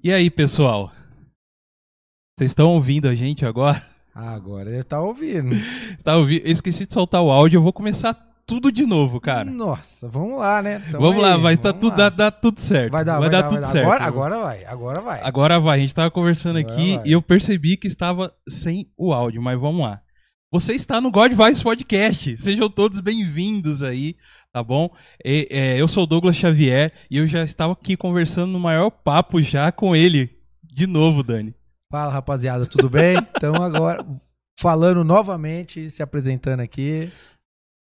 E aí, pessoal? Vocês estão ouvindo a gente agora? Ah, agora ele tá ouvindo. Tá ouvindo? Eu esqueci de soltar o áudio, eu vou começar tudo de novo, cara. Nossa, vamos lá, né? Tamo vamos lá, aí, vai tá tudo, lá. dá, dá tudo certo. Vai dar, vai dar tudo vai certo. Agora, agora vai, agora vai. Agora vai, a gente tava conversando Agora aqui vai. e eu percebi que estava sem o áudio, mas vamos lá. Você está no God Podcast, sejam todos bem-vindos aí, tá bom? E, é, eu sou o Douglas Xavier e eu já estava aqui conversando no maior papo já com ele, de novo, Dani. Fala, rapaziada, tudo bem? Então agora, falando novamente, se apresentando aqui.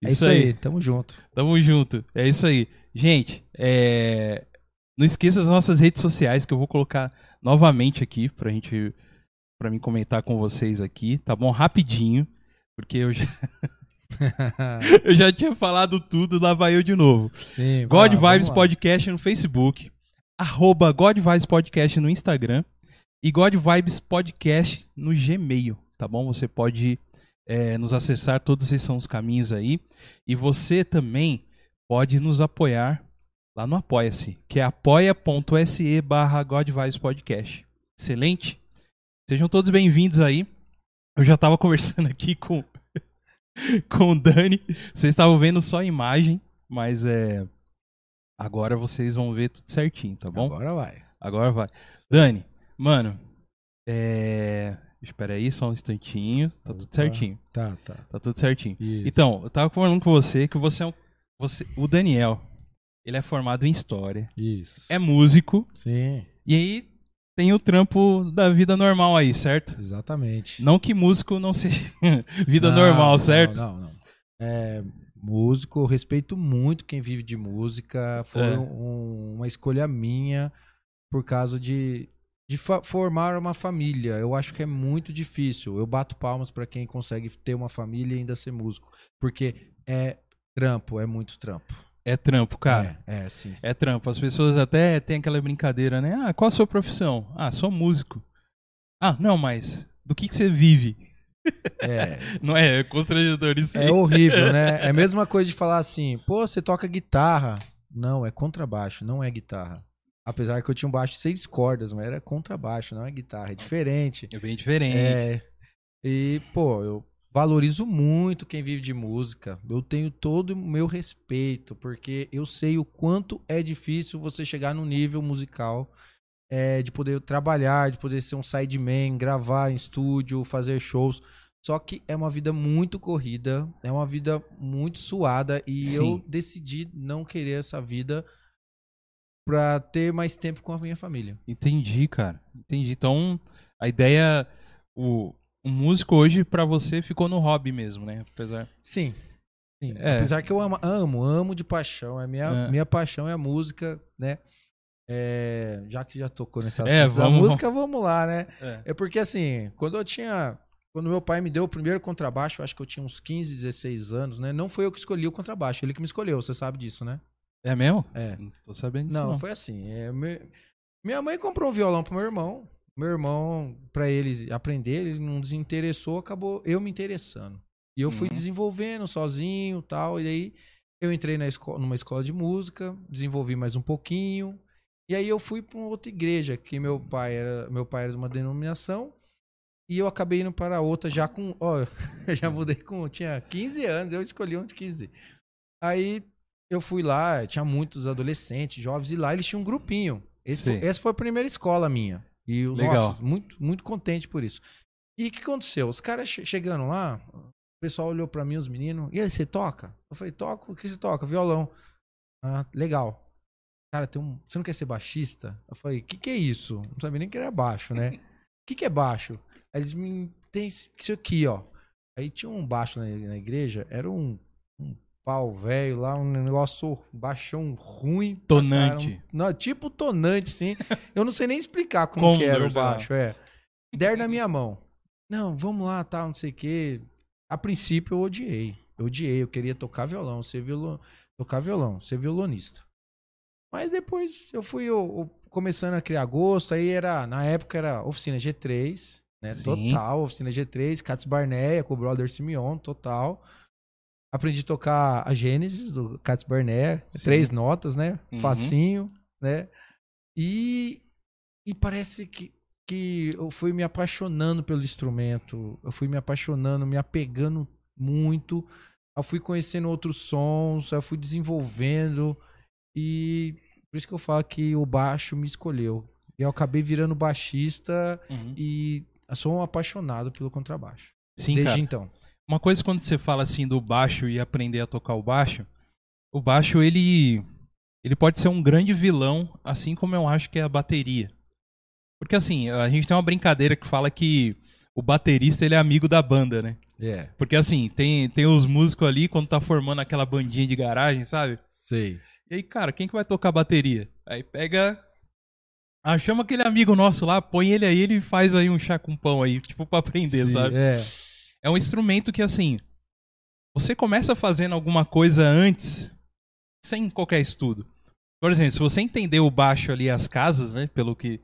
É isso aí, tamo junto. Tamo junto. É isso aí. Gente, é, não esqueça das nossas redes sociais que eu vou colocar novamente aqui pra gente para mim comentar com vocês aqui, tá bom? Rapidinho, porque eu já, eu já tinha falado tudo, lá vai eu de novo. Sim, God lá, Vibes. Podcast no Facebook, arroba God Vibes Podcast no Instagram e God Vibes Podcast no Gmail, tá bom? Você pode é, nos acessar, todos esses são os caminhos aí. E você também pode nos apoiar lá no Apoia-se, que é apoia.se barra God Vibes Podcast. Excelente? Sejam todos bem-vindos aí. Eu já tava conversando aqui com, com o Dani. Vocês estavam vendo só a imagem, mas é. Agora vocês vão ver tudo certinho, tá bom? Agora vai. Agora vai. Dani, mano, é. Espera aí, só um instantinho. Tá tudo certinho. Tá, tá. Tá tudo certinho. Isso. Então, eu tava falando com você que você é um. Você, o Daniel, ele é formado em história, Isso. é músico, Sim, e aí tem o trampo da vida normal aí, certo? exatamente. Não que músico não seja vida Não, normal, não, certo? Não, não. É, músico, eu respeito muito quem vive de música. Foi É. um- uma escolha minha por causa de, de formar uma família. Eu acho que é muito difícil. Eu bato palmas pra quem consegue ter uma família e ainda ser músico. Porque é trampo, é muito trampo. É trampo, cara. É, é sim. sim. É trampo. As pessoas até têm aquela brincadeira, né? Ah, qual a sua profissão? Ah, sou músico. Ah, não, mas do que, que você vive? É, Não é, é constrangedor isso aí. é horrível, né? É a mesma coisa de falar assim, pô, você toca guitarra. Não, é contrabaixo, não é guitarra. Apesar que eu tinha um baixo de seis cordas, mas era contrabaixo, não é guitarra, é diferente. É bem diferente. É. E, pô, eu valorizo muito quem vive de música. Eu tenho todo o meu respeito, porque eu sei o quanto é difícil você chegar no nível musical, é, de poder trabalhar, de poder ser um sideman, gravar em estúdio, fazer shows. Só que é uma vida muito corrida, é uma vida muito suada e Sim. eu decidi não querer essa vida pra ter mais tempo com a minha família. Entendi, cara. Entendi. Então, a ideia. O, o músico hoje, pra você, ficou no hobby mesmo, né? Apesar. Sim. Sim. É. Apesar que eu amo, amo, amo de paixão. A minha, É. minha paixão é a música, né? É, já que já tocou nesse assunto É, da vamos- música, vamos lá, né? É. É porque assim, quando eu tinha. Quando meu pai me deu o primeiro contrabaixo, acho que eu tinha uns 15, 16 anos, né? Não foi eu que escolhi o contrabaixo, ele que me escolheu, você sabe disso, né? É mesmo? É. Não tô sabendo disso. Não, Não, foi assim. é, minha mãe comprou um violão pro meu irmão. Meu irmão, pra ele aprender, ele não desinteressou, acabou eu me interessando. E eu fui Uhum. desenvolvendo sozinho tal. E aí eu entrei na escola, numa escola de música, desenvolvi mais um pouquinho. E aí eu fui pra uma outra igreja, que meu pai era, meu pai era de uma denominação. E eu acabei indo para outra já com. Ó, eu já mudei com. Tinha 15 anos, eu escolhi um de 15. Aí eu fui lá, tinha muitos adolescentes, jovens, e lá eles tinham um grupinho. Esse foi, essa foi a primeira escola minha. E eu, Legal. nossa, muito, muito contente por isso. E o que aconteceu? Os caras che- chegando lá, o pessoal olhou pra mim, os meninos, e aí, você toca? Eu falei, toco, o que você toca? Violão. Ah, legal. Cara, tem um. Você não quer ser baixista? Eu falei, o que, que é isso? Não sabia nem que era baixo, né? O que, que é baixo? Aí eles me. Tem isso aqui, ó. Aí tinha um baixo na, na igreja, era um, um pau velho lá, um negócio baixão ruim. Tonante. Não, tipo tonante, sim. Eu não sei nem explicar como Condor, que era o baixo, é. Der na minha mão. Não, vamos lá, tal, não sei o quê. A princípio eu odiei. Eu odiei, eu queria tocar violão, ser violão, tocar violão, ser violonista. Mas depois eu fui eu- eu começando a criar gosto, aí era, na época era oficina G3, né? Sim. Total, oficina G3, Cats Barneia com o brother Simeon, total. Aprendi a tocar a Gênesis do Cats Barneia, Sim. três notas, né? Uhum. Facinho, né? E, e parece que, que eu fui me apaixonando pelo instrumento, eu fui me apaixonando, me apegando muito, eu fui conhecendo outros sons, eu fui desenvolvendo e por isso que eu falo que o baixo me escolheu. Eu acabei virando baixista Uhum. e sou um apaixonado pelo contrabaixo. Sim, desde cara. então. Uma coisa quando você fala assim do baixo e aprender a tocar o baixo, o baixo ele ele pode ser um grande vilão, assim como eu acho que é a bateria. Porque assim, a gente tem uma brincadeira que fala que o baterista ele é amigo da banda, né? É, Porque assim, tem, tem os músicos ali quando tá formando aquela bandinha de garagem, sabe? sei. E aí, cara, quem que vai tocar bateria? Aí pega. Ah, chama aquele amigo nosso lá, põe ele aí, ele faz aí um chá com pão aí, tipo, pra aprender, Sim, sabe? É. É um instrumento que, assim, você começa fazendo alguma coisa antes, sem qualquer estudo. Por exemplo, se você entender o baixo ali, as casas, né, pelo que...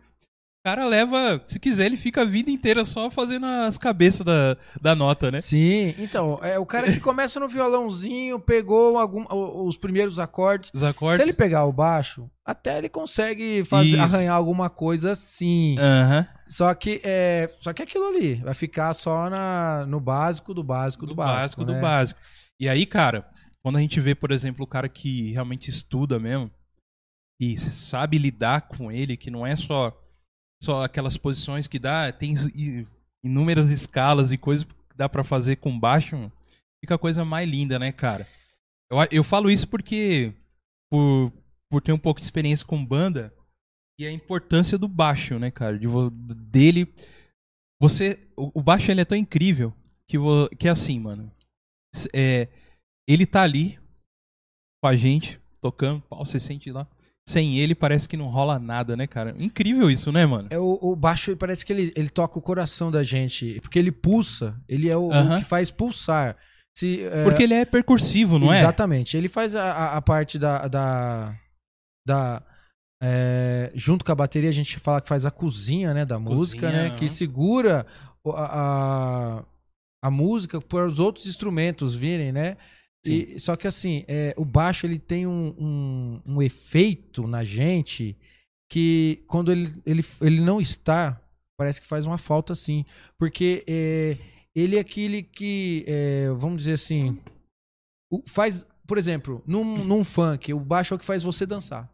O cara leva, se quiser, ele fica a vida inteira só fazendo as cabeças da, da nota, né? Sim, então, é o cara que começa no violãozinho, pegou algum, os primeiros acordes. Os acordes. Se ele pegar o baixo, até ele consegue fazer, Isso. arranhar alguma coisa assim. Aham. Só que é, só que aquilo ali vai ficar só na, no básico do básico do, do básico, básico do né? básico. E aí, cara, quando a gente vê, por exemplo, o cara que realmente estuda mesmo e sabe lidar com ele, que não é só só aquelas posições que dá, tem inúmeras escalas e coisas que dá pra fazer com baixo, fica a coisa mais linda, né, cara? Eu, eu falo isso porque por, por ter um pouco de experiência com banda e a importância do baixo, né, cara? De, dele você o, o baixo ele é tão incrível que que é assim, mano. É, ele tá ali com a gente tocando, pau, você sente lá. Sem ele parece que não rola nada, né, cara? Incrível isso, né, mano? É o, o baixo, parece que ele, ele toca o coração da gente, porque ele pulsa, ele é o, o Aham. que faz pulsar. Se, é, Porque ele é percursivo, não é? Exatamente. Ele faz a, a, parte da. da, da é, junto com a bateria, a gente fala que faz a cozinha né, da música, né? Que segura o- a, a, a música para os outros instrumentos virem, né? E, só que assim, é, o baixo ele tem um, um, um efeito na gente que quando ele, ele, ele não está, parece que faz uma falta assim. Porque é, ele é aquele que, é, vamos dizer assim, faz, por exemplo, num, num funk, o baixo é o que faz você dançar.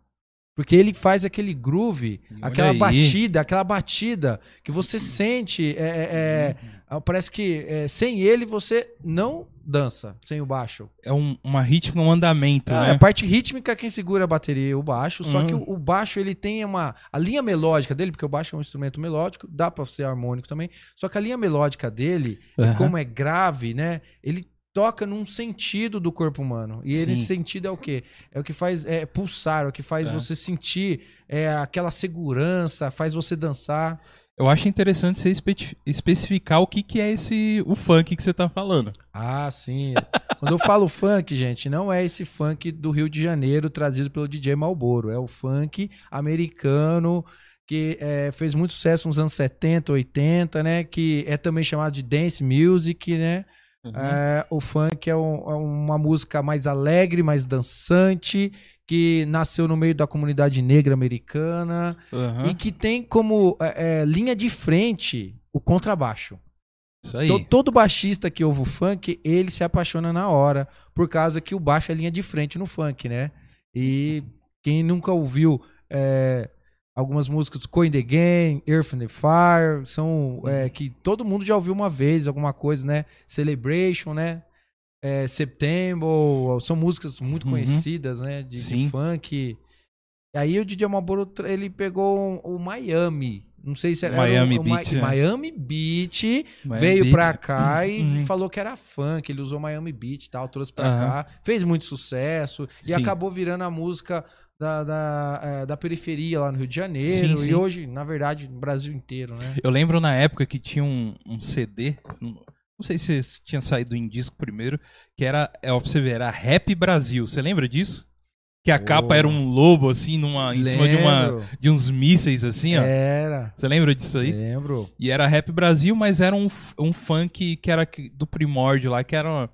Porque ele faz aquele groove, E olha aquela aí. batida, aquela batida que você sente. é, é, é, parece que é, sem ele você não dança, sem o baixo. É um, uma ritmo, um andamento, Ah, né? A parte rítmica, quem segura a bateria é o baixo. Só Uhum. que o, o baixo ele tem uma. A linha melódica dele, porque o baixo é um instrumento melódico, dá pra ser harmônico também. Só que a linha melódica dele, e Aham. como é grave, né? Ele toca num sentido do corpo humano. E Sim. esse sentido é o quê? É o que faz é, pulsar, é o que faz É. você sentir é, aquela segurança, faz você dançar. Eu acho interessante você espe- especificar o que, que é esse o funk que você tá falando. Ah, sim. Quando eu falo funk, gente, não é esse funk do Rio de Janeiro trazido pelo DJ Malboro. É o funk americano que é, fez muito sucesso nos anos 70, 80, né? Que é também chamado de dance music, né? É, o funk é, um- é uma música mais alegre, mais dançante, que nasceu no meio da comunidade negra americana Aham. e que tem como é, é, linha de frente o contrabaixo. Isso aí. To- Todo baixista que ouve o funk, ele se apaixona na hora, por causa que o baixo é linha de frente no funk, né? E quem nunca ouviu é, algumas músicas, Coin the Game, Earth and the Fire, são é, que todo mundo já ouviu uma vez, alguma coisa, né? Celebration, né? É, September, são músicas muito Uhum. conhecidas, né? De, de funk. E aí o DJ Malboro, ele pegou o Miami. Não sei se era Miami o, o Mi- Beat, né? Miami Beat Mas veio beat- pra cá e Uhum. falou que era funk, ele usou Miami Beat e tal, trouxe pra Aham. cá, fez muito sucesso e Sim. acabou virando a música da, da, eh, da periferia lá no Rio de Janeiro Sim, sim. e hoje, na verdade, no Brasil inteiro, né? Eu lembro na época que tinha um, um CD, não sei se tinha saído em disco primeiro, que era, é, ó, pra você ver, era Rap Brasil. Você lembra disso? Que a Oh. capa era um lobo, assim, numa, em cima de, uma, de uns mísseis, assim, ó. Era, Você lembra disso aí? lembro. E era Rap Brasil, mas era um, um funk que era do primórdio lá, que era.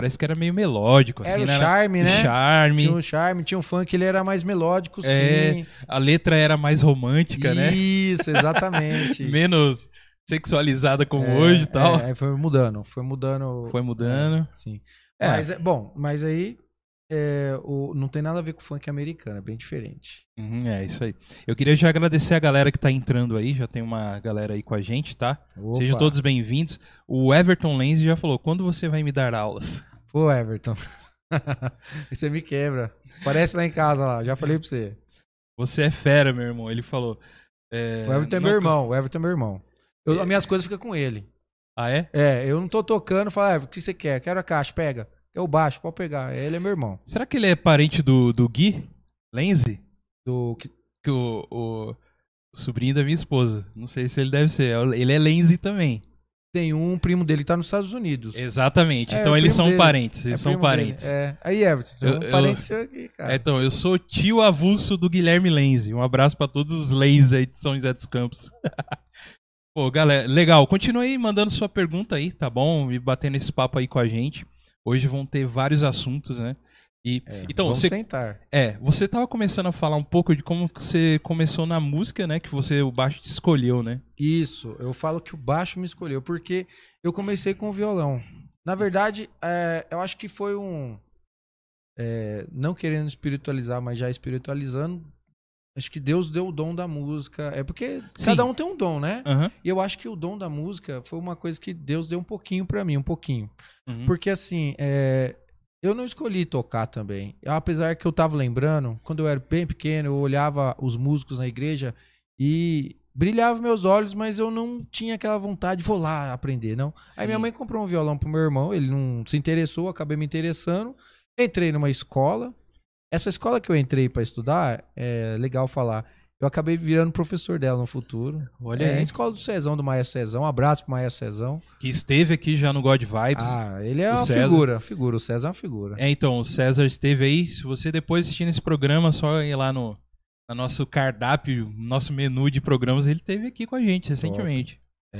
Parece que era meio melódico, assim, Era o né? charme, né? Charme. Tinha um charme, tinha um funk, ele era mais melódico, É, sim. A letra era mais romântica, né? Isso, exatamente. Menos sexualizada como É, hoje e tal. É, foi mudando, foi mudando. Foi mudando. É, sim. É. Mas, é, bom, mas aí é, o, não tem nada a ver com funk americano, é bem diferente. Uhum, é isso aí. Eu queria já agradecer a galera que tá entrando aí, já tem uma galera aí com a gente, tá? Opa. Sejam todos bem-vindos. O Everton Lenz já falou: quando você vai me dar aulas? Pô, Everton. você me quebra. Parece lá em casa lá, já falei pra você. Você é fera, meu irmão. Ele falou. é, O Everton é não- meu irmão, o Everton é meu irmão. Eu, as minhas coisas ficam com ele. Ah, é? É, eu não tô tocando, fala, Everton, o que você quer? Quero a caixa, pega. É o baixo, pode pegar. Ele é meu irmão. Será que ele é parente do, do Gui Lenzi? Do, que- Que o, o, o sobrinho da minha esposa. Não sei se ele deve ser. Ele é Lenzi também. Tem um primo dele que tá nos Estados Unidos. Exatamente. É, então eles são dele. parentes. Eles É são dele. parentes. É. Aí, Everton, Eu- um eu- parente seu aqui, cara. É, então, eu sou tio avulso do Guilherme Lenzi. Um abraço pra todos os Lenzi aí de São José dos Campos. Pô, galera, legal. Continue aí mandando sua pergunta aí, tá bom? E batendo esse papo aí com a gente. Hoje vão ter vários assuntos, né? E, É, então, vamos você, tentar. é, você tava começando a falar um pouco de como você começou na música, né? Que você, o baixo te escolheu, né? Isso, eu falo que o baixo me escolheu, porque eu comecei com o violão. Na verdade, é, eu acho que foi um. é, não querendo espiritualizar, mas já espiritualizando. Acho que Deus deu o dom da música. É porque Sim. cada um tem um dom, né? Aham. E eu acho que o dom da música foi uma coisa que Deus deu um pouquinho pra mim, um pouquinho. Uhum. Porque assim, é, eu não escolhi tocar também. Apesar que eu tava lembrando, quando eu era bem pequeno, eu olhava os músicos na igreja e brilhava meus olhos, mas eu não tinha aquela vontade, vou lá aprender, não. Aí minha Sim. mãe comprou um violão pro meu irmão, ele não se interessou, acabei me interessando. Entrei numa escola. Essa escola que eu entrei pra estudar, é legal falar. Eu acabei virando professor dela no futuro. Olha é a aí. escola do Cezão, do Maestro Cezão. Um abraço pro Maestro Cezão. Que esteve aqui já no God Vibes. Ah, ele é uma César. figura, figura. O César é uma figura. É, então, o César esteve aí. Se você depois assistir esse programa, só ir lá no, no nosso cardápio, nosso menu de programas, ele esteve aqui com a gente recentemente. O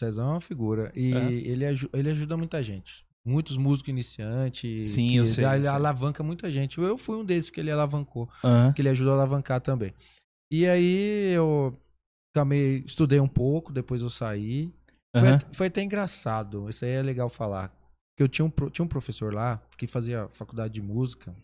Cezar é uma figura. E É. ele, ele ajuda muita gente. Muitos músicos iniciantes. Sim, que eu sei, Ele sei. alavanca muita gente. Eu fui um desses que ele alavancou. Aham. Que ele ajudou a alavancar também. E aí eu também estudei um pouco, depois eu saí. Foi, Aham. at- foi até engraçado. Isso aí é legal falar. Porque eu tinha um, tinha um professor lá que fazia faculdade de música.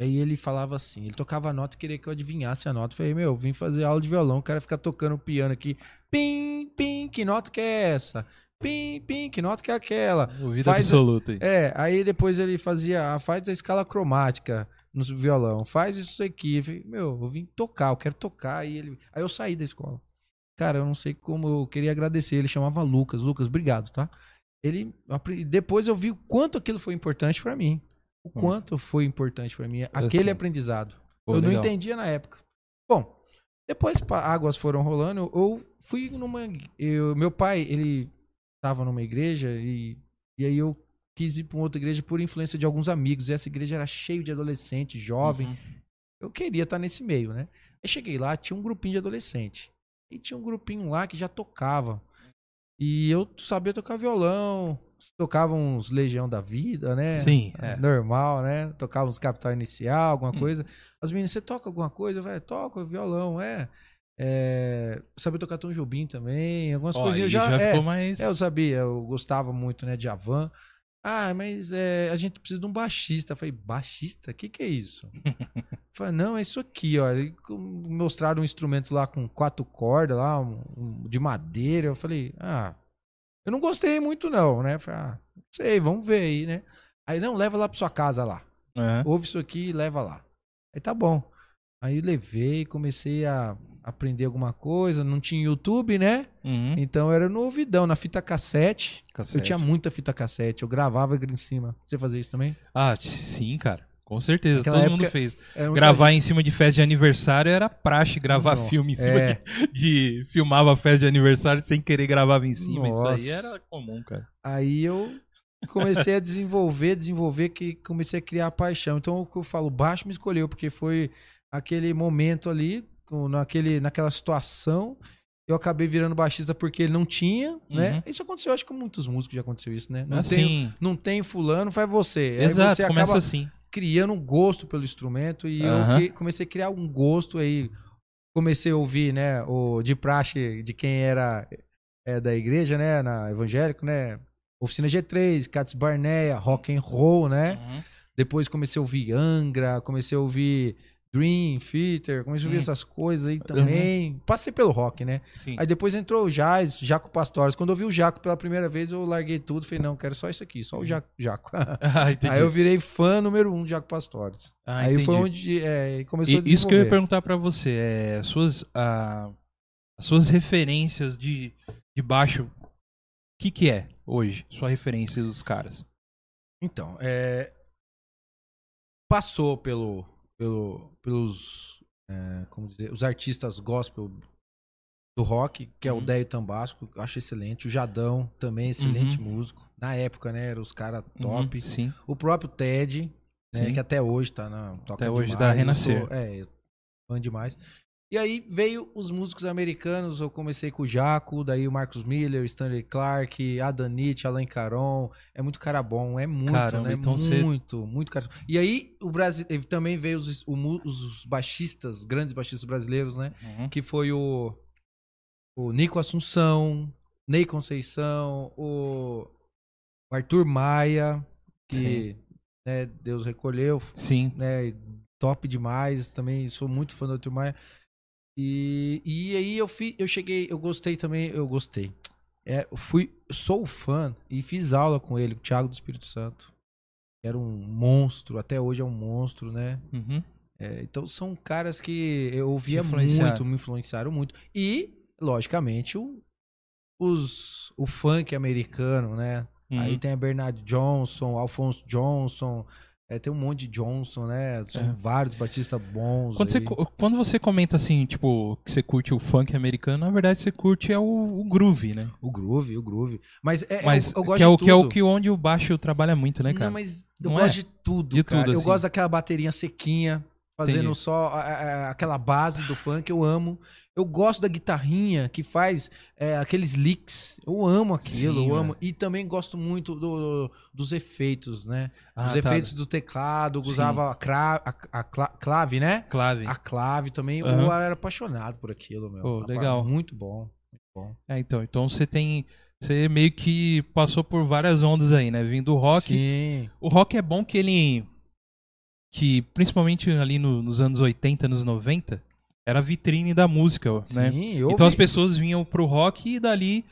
E aí ele falava assim, ele tocava a nota e queria que eu adivinhasse a nota. Eu falei, meu, eu vim fazer aula de violão, o cara fica tocando piano aqui. Pim, pim, que nota que é essa? Pim, pim, que nota que é aquela? Ouvido Faz- absoluto aí. É, aí depois ele fazia, faz a escala cromática no violão, faz isso aqui. Eu falei, meu, eu vim tocar, eu quero tocar. Aí, ele, aí eu saí da escola. Cara, eu não sei como eu queria agradecer. Ele chamava Lucas. Lucas, obrigado, tá? Ele depois eu vi o quanto aquilo foi importante pra mim. O Hum. quanto foi importante pra mim aquele sei. aprendizado. Pô, eu não legal. entendia na época. Bom, depois águas foram rolando, eu fui numa eu, meu pai, ele tava numa igreja e e aí eu quis ir pra uma outra igreja por influência de alguns amigos. E essa igreja era cheio de adolescente, jovem. Uhum. Eu queria estar nesse meio, né? Aí cheguei lá, tinha um grupinho de adolescente. E tinha um grupinho lá que já tocava. E eu sabia tocar violão, tocava uns Legião da Vida, né? Sim, é. Normal, né? Tocava uns Capital Inicial, alguma Hum. coisa. As meninas, você toca alguma coisa? Eu falei, toca violão, é. é... Sabia tocar Tom Jobim também, algumas Ó, coisinhas aí já. já é, ficou mais. é, eu sabia, eu gostava muito, né, de Avan. Ah, mas é, a gente precisa de um baixista. Eu falei, baixista? O que, que é isso? Falei, não, é isso aqui, ó. Ele mostraram um instrumento lá com quatro cordas, lá, um- um- de madeira. Eu falei, ah, eu não gostei muito, não, né? Eu falei, ah, não sei, vamos ver aí, né? Aí, não, leva lá pra sua casa lá. Aham. Ouve isso aqui e leva lá. Aí tá bom. Aí eu levei, comecei a aprender alguma coisa. Não tinha YouTube, né? Uhum. Então era no ouvidão, na fita cassete. Eu Cassete. tinha muita fita cassete, eu gravava em cima. Você fazia isso também? Ah, sim, cara. Com certeza. Naquela Todo mundo fez. Gravar em cima de festa de aniversário era praxe gravar Não, filme em cima é. de, de. Filmava festa de aniversário sem querer gravava em cima. Isso Nossa. aí era comum, cara. Aí eu comecei a desenvolver, desenvolver, que comecei a criar paixão. Então o que eu falo, baixo me escolheu, porque foi aquele momento ali, naquele, naquela situação Eu acabei virando baixista porque ele não tinha, né? Uhum. Isso aconteceu, acho que com muitos músicos já aconteceu isso, né? Não, assim, tem, não tem fulano, faz você. Aí exato, você começa acaba assim. criando um gosto pelo instrumento e Aham. eu comecei a criar um gosto aí. Comecei a ouvir, né, o de praxe de quem era é, da igreja, né, na evangélico, né? Oficina G3, Cats Barnea, rock and roll, né? Uhum. Depois comecei a ouvir Angra, comecei a ouvir Dream Theater, comecei a Hum. essas coisas aí também. Passei pelo rock, né? Sim. Aí depois entrou o Jazz, Jaco Pastores. Quando eu vi o Jaco pela primeira vez, eu larguei tudo. Falei, não, quero só isso aqui, só o Jaco. Jaco. Ah. Aí eu virei fã número um de Jaco Pastores. Ah, Aí entendi. foi onde é, começou a E- Isso que eu ia desenvolver. perguntar pra você, é, suas, ah, as suas referências de, de baixo, o que que é hoje? Sua referência dos caras? Então, é, passou pelo, pelo, pelos é, como dizer, os artistas gospel do rock, que é o Uhum. Déio Tambasco, que eu acho excelente. O Jadão, também excelente músico. Na época, né, eram os caras top. Uhum, sim. O próprio Ted, né, que até hoje tá na toca Até hoje dá eu Renascer. sou- é, fã demais. E aí veio os músicos americanos, eu comecei com o Jaco, daí o Marcus Miller, Stanley Clark, Adam Nietzsche, Alain Caron, é muito cara bom, é muito, Caramba, né? então muito, muito cara. E aí o Brasil também veio os, os baixistas, os grandes baixistas brasileiros, né? Uhum. Que foi o o Nico Assunção, Ney Conceição, o, o Arthur Maia, que né, Deus recolheu, Sim. né, top demais, também sou muito fã do Arthur Maia. E, e aí eu fi, eu cheguei, eu gostei também, eu gostei. É, eu fui, sou fã e fiz aula com ele, o Thiago do Espírito Santo. Era um monstro, até hoje é um monstro, né? Uhum. É, então são caras que eu ouvia muito, me influenciaram muito. E, logicamente, o, os, o funk americano, né? Uhum. Aí tem a Bernard Johnson, Alphonse Johnson, é, tem um monte de Johnson, né? São É. vários batistas bons. Quando você, aí. co- quando você comenta assim, tipo, que você curte o funk americano, na verdade você curte é o, o groove, né? O groove, o groove. Mas, é, Mas eu, eu gosto que é o que é o que onde o baixo trabalha muito, né, cara? Não, mas eu Não gosto é? de tudo, De cara. tudo, eu assim. gosto daquela baterinha sequinha, fazendo Entendi. só a- a- aquela base do funk, eu amo. Eu gosto da guitarrinha que faz é, aqueles licks. Eu amo aquilo, Sim, eu amo. E também gosto muito do- dos efeitos, né? Ah, Os tá. efeitos do teclado, usava a, cra- a- a cla- clave, né? Clave. A clave também. Aham. Eu era apaixonado por aquilo, meu. Apa- legal. Muito bom. Muito bom. É, então, então você tem. Você meio que passou por várias ondas aí, né? Vindo do rock. Sim. O rock é bom que ele. Que principalmente ali no- nos anos 80, anos 90, era a vitrine da música, né? Sim, eu Então as ouvi- pessoas vinham pro rock e dali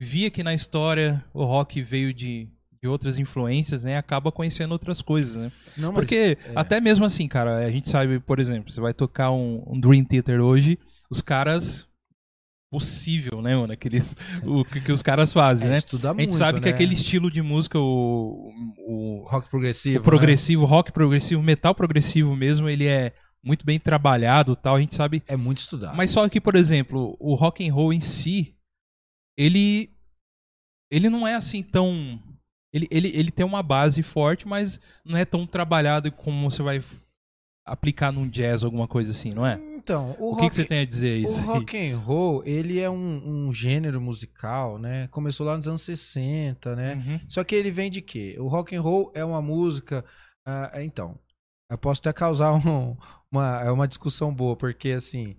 via que na história o rock veio de, de outras influências, né? Acaba conhecendo outras coisas, né? Não, Porque é. até mesmo assim, cara, a gente sabe, por exemplo, você vai tocar um, um Dream Theater hoje, os caras possível, né, mano? Aqueles, o que, que os caras fazem, é, né? A gente muito, sabe que né? aquele estilo de música, o, o, rock progressivo. o né? progressivo, rock progressivo, metal progressivo mesmo, ele é muito bem trabalhado, tal. A gente sabe É muito estudado. mas só que, por exemplo, o rock and roll em si, ele ele não é assim tão ele, ele, ele tem uma base forte, mas não é tão trabalhado como você vai aplicar num jazz alguma coisa assim, não é? Então, o, O rock, que, que você tem a dizer o isso? aí? rock and roll, ele é um, um gênero musical, né? Começou lá nos anos 60, né? Uhum. Só que ele vem de quê? O rock and roll é uma música. ah, então, eu posso até causar um- uma, é uma discussão boa, porque assim.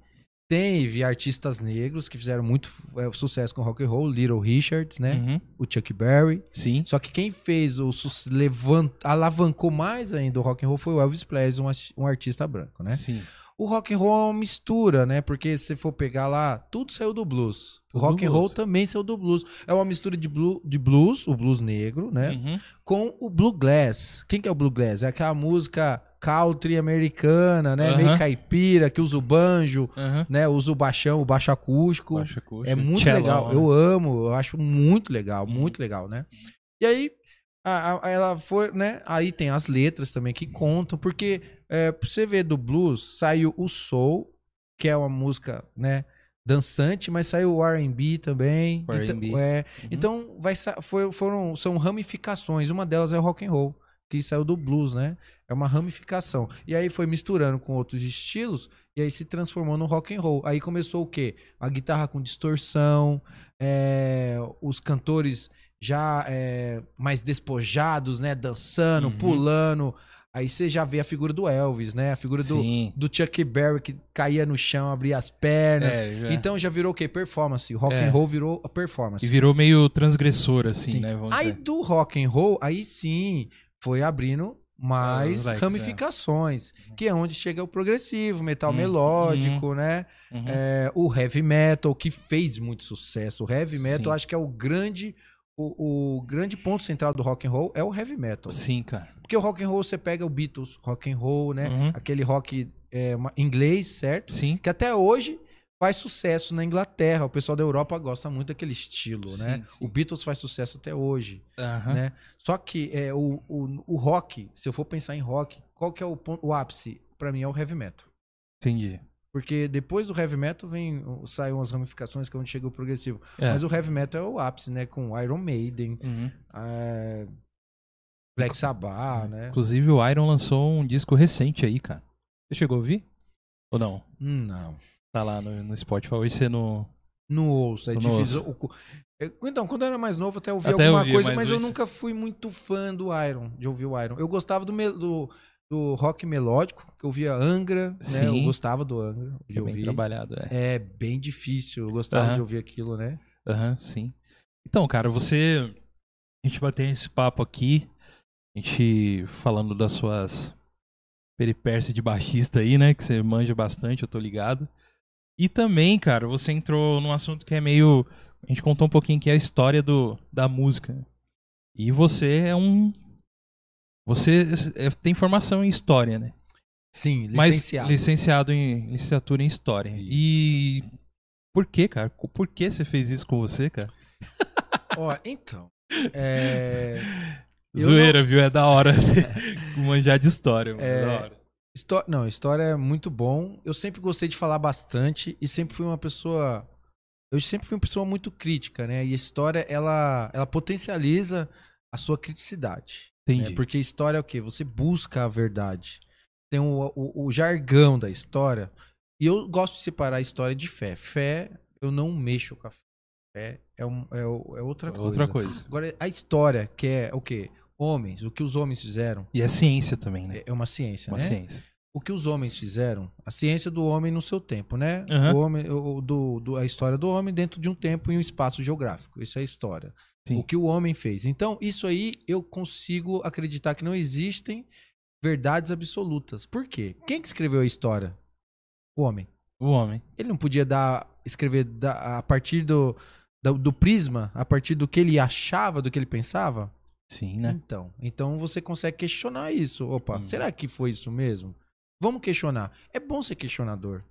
Teve artistas negros que fizeram muito eh, sucesso com rock and roll, Little Richards, né? Uhum. O Chuck Berry. Sim. Só que quem fez o levant, alavancou mais ainda o rock and roll foi o Elvis Presley, um, um artista branco, né? Sim. O rock and roll é uma mistura, né? Porque se for pegar lá, tudo saiu do blues. O Tudo rock do and roll blues. também saiu do blues. É uma mistura de, blu- de blues, o blues negro, né? Uhum. Com o bluegrass. Quem que é o bluegrass? É aquela música country americana, né? Aham. Meio caipira, que usa o banjo, Uhum. né? Usa o baixão, o baixo acústico. Baixa coxa. É muito Cello, legal. né? Eu amo, eu acho muito legal, Uhum. muito legal, né? E aí, a- a- ela foi, né? Aí tem as letras também que contam, porque é, pra você ver do blues, saiu o soul, que é uma música, né? Dançante, mas saiu o R&B também. O Então, R&B. é, Uhum. então vai, foi, foram, são ramificações. Uma delas é o rock and roll, que saiu do blues, né? É uma ramificação. E aí foi misturando com outros estilos E aí se transformou no rock and roll. Aí começou o quê? A guitarra com distorção, é, os cantores já é, mais despojados, né? Dançando, Uhum. pulando. Aí você já vê a figura do Elvis, né? A figura do, Sim. do Chuck Berry que caía no chão, abria as pernas. É, já- Então já virou o quê? Performance. O rock É. and roll virou a performance. E virou meio transgressor, assim, Sim. né? Vamos Aí dizer. do rock and roll, aí sim foi abrindo mais os leques, ramificações, que é onde chega o progressivo, metal Hum, melódico, né? Uhum. É, o heavy metal que fez muito sucesso. O heavy metal Sim. acho que é o grande o, o grande ponto central do rock and roll é o heavy metal. Sim, cara. Porque o rock and roll você pega o Beatles, rock and roll, né? Uhum. Aquele rock é, uma- inglês, certo? Sim. Que até hoje faz sucesso na Inglaterra. O pessoal da Europa gosta muito daquele estilo, né? Sim, sim. O Beatles faz sucesso até hoje, Aham. né? Só que é, o, o, o rock, se eu for pensar em rock, qual que é o, ponto, o ápice? Pra mim é o heavy metal. Entendi. Porque depois do heavy metal vem, saem as ramificações que é onde chega o progressivo. É. Mas o heavy metal é o ápice, né? Com Iron Maiden, Uhum. é, Black Sabbath, né? Inclusive, o Iron lançou um disco recente aí, cara. Você chegou a ouvir? Ou não? Não. Tá lá no, no Spotify. Hoje você não. Não ouço, é não difícil. ouça. O- o- Então, quando eu era mais novo, até ouvi Até alguma ouvi, coisa, mas mas eu nunca fui muito fã do Iron, de ouvir o Iron. Eu gostava do, do, do rock melódico, que eu ouvia Angra, né? Eu Sim. gostava do Angra, de É bem ouvir. trabalhado, é. É bem difícil, eu gostava Aham. de ouvir aquilo, né? Aham, sim. Então, cara, você. A gente bateu esse papo aqui. A gente falando das suas peripécias de baixista aí, né? Que você manja bastante, eu tô ligado. E também, cara, você entrou num assunto que é meio. A gente contou um pouquinho que é a história do, da música. E você é um. Você é- tem formação em história, né? Sim, Mas licenciado. licenciado em licenciatura em história. E por que, cara? Por que você fez isso com você, cara? Ó, então. É... Zoeira, viu? É da hora você manjar de história, mano. É. É da hora. Histó- Não, história é muito bom. Eu sempre gostei de falar bastante e sempre fui uma pessoa. Eu sempre fui uma pessoa muito crítica, né? E a história, ela, ela potencializa a sua criticidade. Entendi. né? Porque história é o quê? Você busca a verdade. Tem o, o, o jargão da história. E eu gosto de separar a história de fé. Fé, eu não mexo com a fé. Fé é, um- é é outra coisa. Outra coisa. Agora, a história, que é o quê? Homens, o que os homens fizeram, E é ciência também, né? é é uma ciência, Uma né? ciência. o que os homens fizeram, a ciência do homem no seu tempo, né? Aham. O homem, o, do, do- a história do homem dentro de um tempo e um espaço geográfico. Isso é a história. Sim. O que o homem fez. Então, isso aí eu consigo acreditar que não existem verdades absolutas. Por quê? Quem que escreveu a história? O homem. O homem. Ele não podia dar, escrever da- a partir do, do, do prisma, a partir do que ele achava, do que ele pensava? Sim, né? Então, então você consegue questionar isso. Opa, Hum. será que foi isso mesmo? Vamos questionar. É bom ser questionador.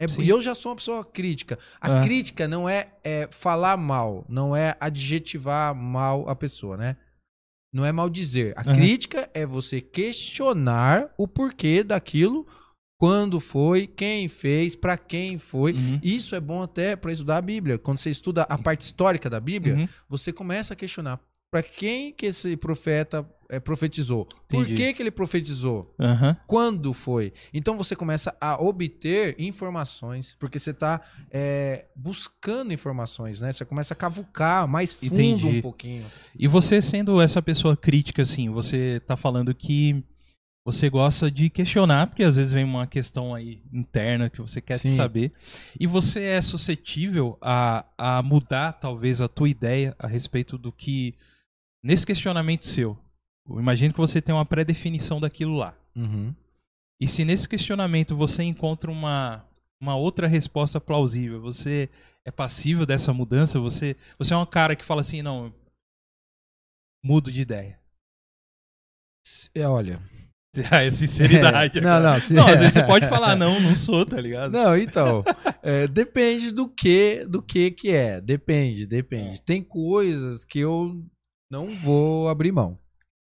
É, Sim. e eu já sou uma pessoa crítica. A Ah. crítica não é, é falar mal, não é adjetivar mal a pessoa, né? Não é mal dizer. A Aham. crítica é você questionar o porquê daquilo, quando foi, quem fez, pra quem foi. Uhum. Isso é bom até para estudar a Bíblia. Quando você estuda a parte histórica da Bíblia, Uhum. você começa a questionar para quem que esse profeta é, profetizou? Por Entendi. que, que ele profetizou? Aham. Quando foi? Então você começa a obter informações, porque você está buscando informações, né? Você começa a cavucar mais fundo Entendi. um pouquinho. E você sendo essa pessoa crítica, assim, você tá falando que você gosta de questionar, porque às vezes vem uma questão aí interna que você quer saber. E você é suscetível a, a mudar, talvez, a tua ideia a respeito do que. Nesse questionamento seu. Eu imagino que você tem uma pré-definição daquilo lá. E se nesse questionamento você encontra uma, uma outra resposta plausível, você é passível dessa mudança? Você, você é um cara que fala assim, não, mudo de ideia. É, olha. Ah, é sinceridade. É, não, não, se- Não, às vezes você pode falar, não, não sou, tá ligado? Não, então, é, depende do que, do que que é. Depende, depende. Tem coisas que eu não vou abrir mão.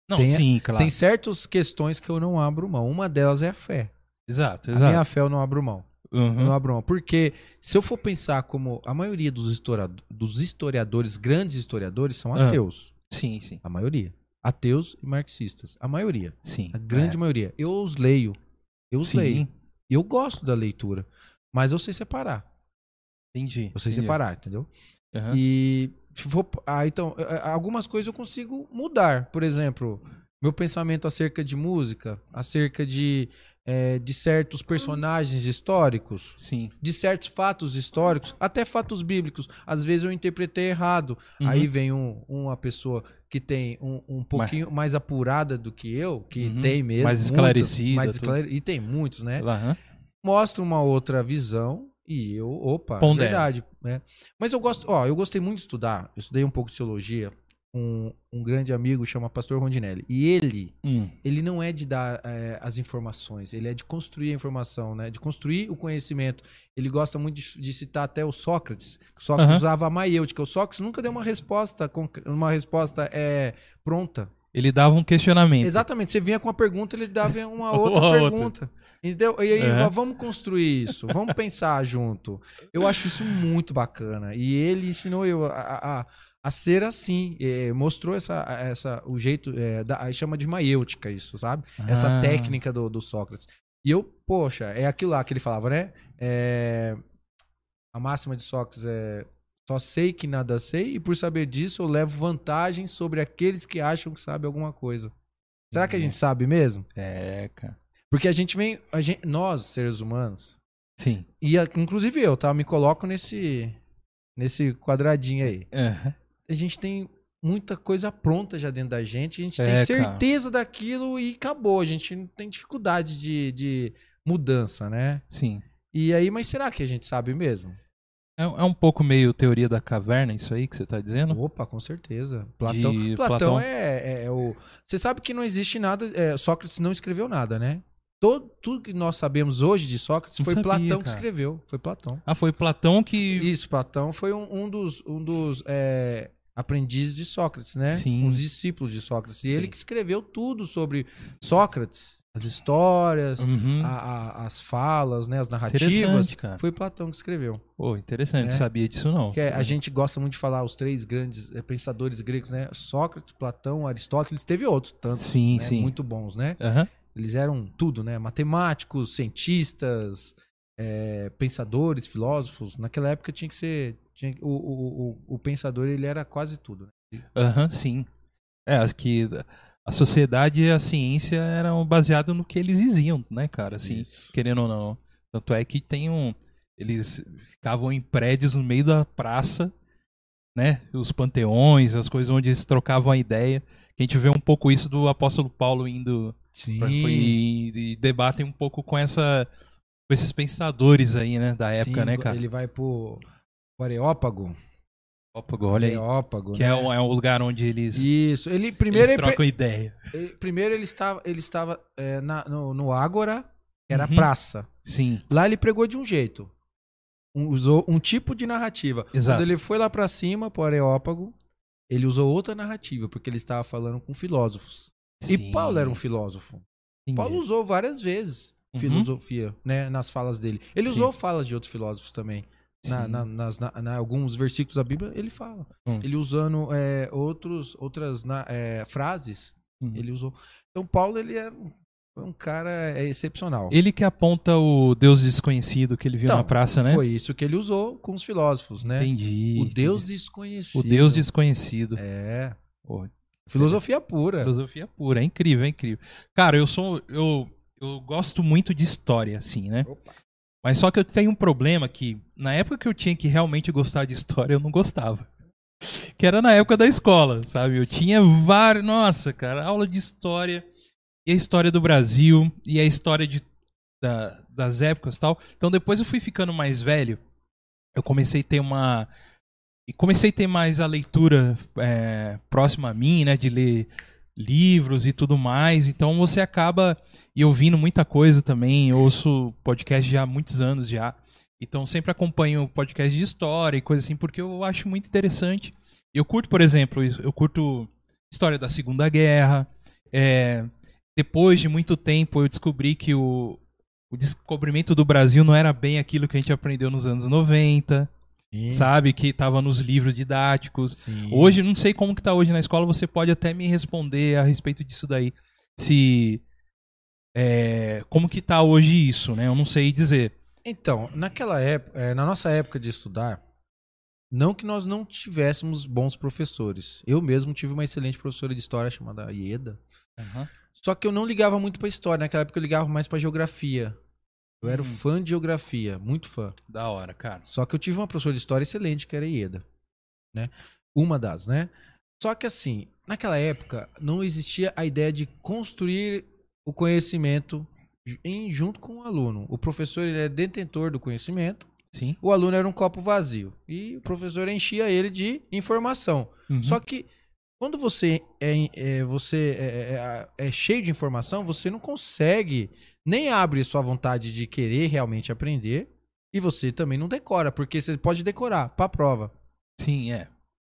Não, tem- sim, claro. Tem certas questões que eu não abro mão. Uma delas é a fé. Exato, A exato. minha fé eu não abro mão. Uhum. Eu não abro mão. Porque se eu for pensar como a maioria dos, histora- dos historiadores, grandes historiadores, são Ah. ateus. Sim, sim. A maioria. Ateus e marxistas. A maioria. Sim. A grande é. maioria. Eu os leio. Eu os Sim. leio. Eu gosto da leitura, mas eu sei separar. Entendi. Eu sei entendi. separar, entendeu? Aham. E for, ah, então, eh, eh, algumas coisas eu consigo mudar. Por exemplo, meu pensamento acerca de música, acerca de, eh, de certos personagens históricos, Sim. de certos fatos históricos, até fatos bíblicos. Às vezes eu interpretei errado. Uhum. Aí vem um- uma pessoa que tem um, um pouquinho mais apurada do que eu, que Uhum. tem mesmo. Mais esclarecida, mais tudo. esclare- E tem muitos, né? Aham. mostra uma outra visão e eu, opa, Pondera. verdade, né? Mas eu gosto, ó, eu gostei muito de estudar. Eu estudei um pouco de teologia com um grande amigo chama Pastor Rondinelli. E ele, Hum. ele não é de dar eh, as informações, ele é de construir a informação, né? De construir o conhecimento. Ele gosta muito de, de citar até o Sócrates. O Sócrates Aham. usava a maiêutica. O Sócrates nunca deu uma resposta, uma resposta é, pronta. Ele dava um questionamento. Exatamente, você vinha com uma pergunta, ele dava uma outra outra. pergunta. Entendeu? E aí, É. va- vamos construir isso, vamos pensar junto. Eu acho isso muito bacana. E ele ensinou eu a, a, a ser assim, eh, mostrou essa, essa, o jeito, eh, da, chama de maiêutica isso, sabe? Essa Ah. técnica do, do Sócrates. E eu, poxa, é aquilo lá que ele falava, né? É, a máxima de Sócrates é só sei que nada sei e por saber disso eu levo vantagem sobre aqueles que acham que sabem alguma coisa. Será que a Uhum. gente sabe mesmo? É, cara. Porque a gente vem, a gente, nós, seres humanos, Sim. e a- inclusive eu, tá? Me coloco nesse nesse quadradinho aí. Aham. A gente tem muita coisa pronta já dentro da gente, a gente É, tem cara. certeza daquilo e acabou. A gente não tem dificuldade de, de mudança, né? Sim. E aí, mas será que a gente sabe mesmo? É, é um pouco meio teoria da caverna, isso aí que você tá dizendo? Opa, com certeza. Platão, De Platão, Platão. É, é- é o. Você sabe que não existe nada. é, Sócrates não escreveu nada, né? Todo, tudo que nós sabemos hoje de Sócrates Não foi sabia, Platão que cara. escreveu. Foi Platão. Ah, foi Platão que. Isso, Platão foi um, um dos, um dos é, aprendizes de Sócrates, né? Sim. Os discípulos de Sócrates. E Sim. ele que escreveu tudo sobre Sócrates, as histórias, Uhum. a- a- as falas, né? As narrativas. Cara. Foi Platão que escreveu. Pô, interessante. É. Sabia disso não. Que é- a gente gosta muito de falar os três grandes eh, pensadores gregos, né? Sócrates, Platão, Aristóteles, teve outros tantos, Sim, né? sim. muito bons, né? Aham. Eles eram tudo, né? Matemáticos, cientistas, eh, pensadores, filósofos. Naquela época tinha que ser, tinha, o, o, o, o pensador ele era quase tudo. Né? Aham, sim. É, acho que a sociedade e a ciência eram baseadas no que eles diziam, né, cara? Assim, Isso. querendo ou não. Tanto é que tem um. Eles ficavam em prédios no meio da praça, né? Os panteões, as coisas onde eles trocavam a ideia. Que a gente vê um pouco isso do apóstolo Paulo indo Sim. pra- e, e debatem um pouco com essa. Com esses pensadores aí, né? Da época, Sim, né, cara? Ele vai pro, pro Areópago. Opa, olha aí. Areópago, Que né? é, o, é lugar onde eles, Isso. Ele primeiro eles ele, trocam ideia. ele- primeiro ele estava ele estava eh, na- no, no Ágora, que era Uhum. praça. Sim. Lá ele pregou de um jeito. Um- usou um tipo de narrativa. Exato. Quando ele foi lá pra cima, pro Areópago, ele usou outra narrativa, porque ele estava falando com filósofos. E Sim. Paulo era um filósofo. Entendi. Paulo usou várias vezes Uhum. filosofia, né, nas falas dele. Ele Sim. usou falas de outros filósofos também. Na, na, nas, na, na- alguns versículos da Bíblia, ele fala. Hum. Ele usando é, outros, outras é, frases, Uhum. ele usou. Então, Paulo, ele é um, foi um cara é, excepcional. Ele que aponta o Deus desconhecido que ele viu Então, na praça, né? Foi isso que ele usou com os filósofos, né? Entendi. O Deus entendi. desconhecido. O Deus desconhecido. É. Pô, Filosofia pura. filosofia pura, é incrível, é incrível. Cara, eu sou eu eu gosto muito de história, assim, né? Opa. Mas só que eu tenho um problema que na época que eu tinha que realmente gostar de história, eu não gostava. Que era na época da escola, sabe? Eu tinha vários, nossa, cara, aula de história e a história do Brasil e a história de, da- das épocas tal. Então depois eu fui ficando mais velho, eu comecei a ter uma e comecei a ter mais a leitura é, próxima a mim, né, de ler livros e tudo mais. Então você acaba e ouvindo muita coisa também. Eu ouço podcast já há muitos anos já. Então sempre acompanho podcast de história e coisa assim porque eu acho muito interessante. Eu curto, por exemplo, eu curto história da Segunda Guerra. É, depois de muito tempo eu descobri que o, o descobrimento do Brasil não era bem aquilo que a gente aprendeu nos anos 90 Sim. sabe? Que tava nos livros didáticos. Sim. Hoje, não sei como que tá hoje na escola, você pode até me responder a respeito disso daí. Se é, como que tá hoje isso, né? Eu não sei dizer. Então, naquela época, é, na nossa época de estudar, não que nós não tivéssemos bons professores. Eu mesmo tive uma excelente professora de história chamada Ieda. Só que eu não ligava muito pra história. Naquela época eu ligava mais pra geografia. Eu era Hum. fã de geografia, muito fã. Da hora, cara. Só que eu tive uma professora de história excelente, que era Ieda. Né? Uma das, né? Só que assim, naquela época não existia a ideia de construir o conhecimento em, junto com o aluno. O professor ele é detentor do conhecimento, Sim. o aluno era um copo vazio. E o professor enchia ele de informação. Uhum. Só que quando você é, é- você é, é- é cheio de informação, você não consegue nem abre sua vontade de querer realmente aprender e você também não decora, porque você pode decorar para a prova. Sim, é.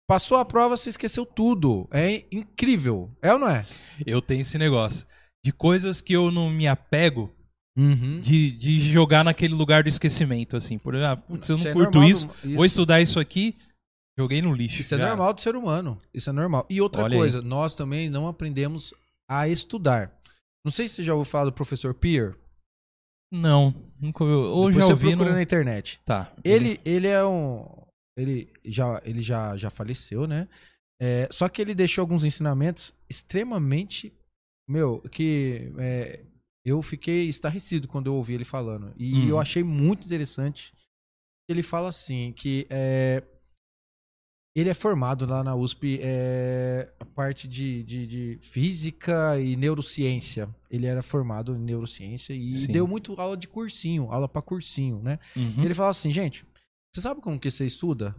Passou a prova, você esqueceu tudo. É incrível. É ou não é? Eu tenho esse negócio. De coisas que eu não me apego, Uhum. de, de jogar naquele lugar do esquecimento, assim. Por exemplo, ah, putz, eu não Isso é curto normal isso, do- vou estudar isso aqui, joguei no lixo. Isso é já. normal do ser humano. Isso é normal. E outra Olha aí. coisa, nós também não aprendemos a estudar. Não sei se você já ouviu falar do professor Peer. Não, nunca ouvi. Ou Depois já você ouvi. procura não- na internet. Tá. Ele, ele é um. Ele já, ele já, já faleceu, né? É, só que ele deixou alguns ensinamentos extremamente. Meu, que é, eu fiquei estarrecido quando eu ouvi ele falando. E Hum. eu achei muito interessante. Ele fala assim: que é, ele é formado lá na USP, é, a parte de, de, de física e neurociência. Ele era formado em neurociência e Sim. deu muito aula de cursinho, aula pra cursinho, né? Uhum. Ele fala assim, gente, você sabe como que você estuda?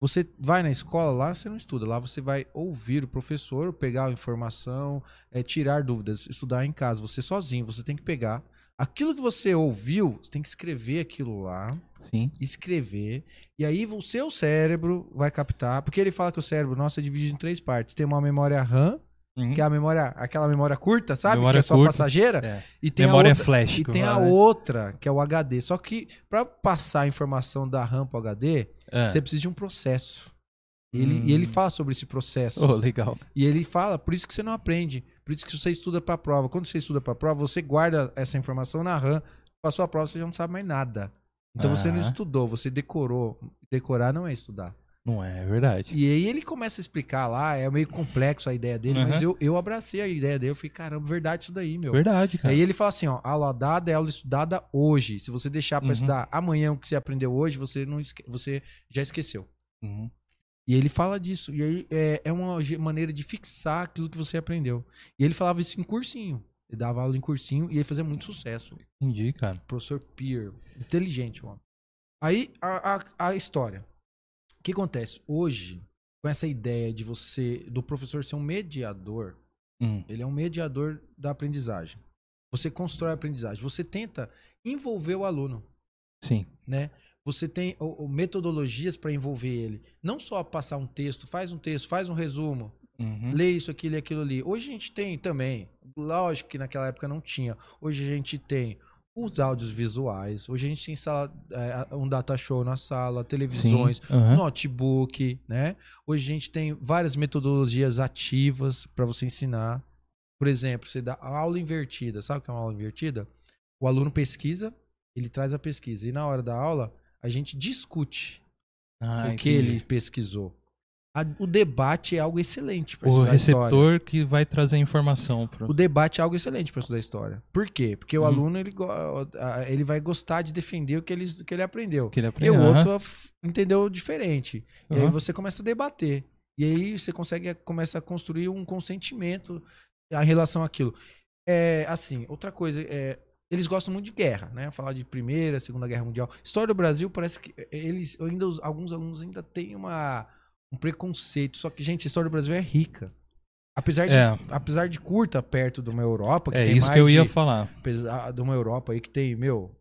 Você vai na escola, lá você não estuda, lá você vai ouvir o professor, pegar a informação, é, tirar dúvidas, estudar em casa, você sozinho, você tem que pegar aquilo que você ouviu, você tem que escrever aquilo lá, Sim. escrever, e aí o seu cérebro vai captar, porque ele fala que o cérebro nosso é dividido em três partes, tem uma memória RAM, Uhum. que é a memória, aquela memória curta, sabe? Memória que é só curta. passageira, É. e tem Memória a outra, flash. e tem a né? outra, que é o HD. Só que pra passar a informação da RAM pro HD, É. você precisa de um processo. Ele, Hum. e ele fala sobre esse processo. Oh, legal. E ele fala, por isso que você não aprende. Por isso que você estuda pra prova. Quando você estuda pra prova, você guarda essa informação na RAM. Passou a prova, você já não sabe mais nada. Então você não Ah. estudou, você decorou. Decorar não é estudar. Não é, é verdade. E aí ele começa a explicar lá, é meio complexo a ideia dele, Uhum. mas eu, eu abracei a ideia dele. Eu falei, caramba, verdade isso daí, meu. Verdade, cara. Aí ele fala assim, ó, aula dada é aula estudada hoje. Se você deixar pra Uhum. estudar amanhã o que você aprendeu hoje, você não você já esqueceu. Uhum. E ele fala disso. E aí é, é uma maneira de fixar aquilo que você aprendeu. E ele falava isso em cursinho. Ele dava aula em cursinho e ele fazia muito sucesso. Entendi, cara. Professor Peer. Inteligente, mano. Aí a, a, a história. O que acontece? Hoje, com essa ideia de você, do professor ser um mediador, Hum. ele é um mediador da aprendizagem. Você constrói a aprendizagem. Você tenta envolver o aluno, Sim. né? Você tem o- o metodologias para envolver ele. Não só passar um texto, faz um texto, faz um resumo, Uhum. lê isso, aquilo e aquilo ali. Hoje a gente tem também. Lógico que naquela época não tinha. Hoje a gente tem os áudios visuais. Hoje a gente tem sala, é, um data show na sala, televisões. Aham. notebook, né? Hoje a gente tem várias metodologias ativas para você ensinar. Por exemplo, você dá aula invertida. Sabe o que é uma aula invertida? O aluno pesquisa, ele traz a pesquisa. E na hora da aula, a gente discute Ah, o que entendi. ele pesquisou. A- o debate é algo excelente para O estudar história. receptor que vai trazer informação pro. O debate é algo excelente para estudar história. Por quê? Porque o Hum. aluno ele, ele vai gostar de defender o que ele, o que ele aprendeu. que ele E aprendeu. o Aham. outro entendeu diferente. E aí você começa a debater. E aí você consegue começa a construir um consentimento em relação àquilo. É, assim, outra coisa, é, eles gostam muito de guerra, né? Falar de Primeira, Segunda Guerra Mundial. História do Brasil parece que eles ainda alguns alunos ainda têm uma um preconceito, só que gente, a história do Brasil é rica. Apesar de, É. apesar de curta perto de uma Europa, que É tem isso que eu ia de, falar. apesar de uma Europa aí que tem, meu,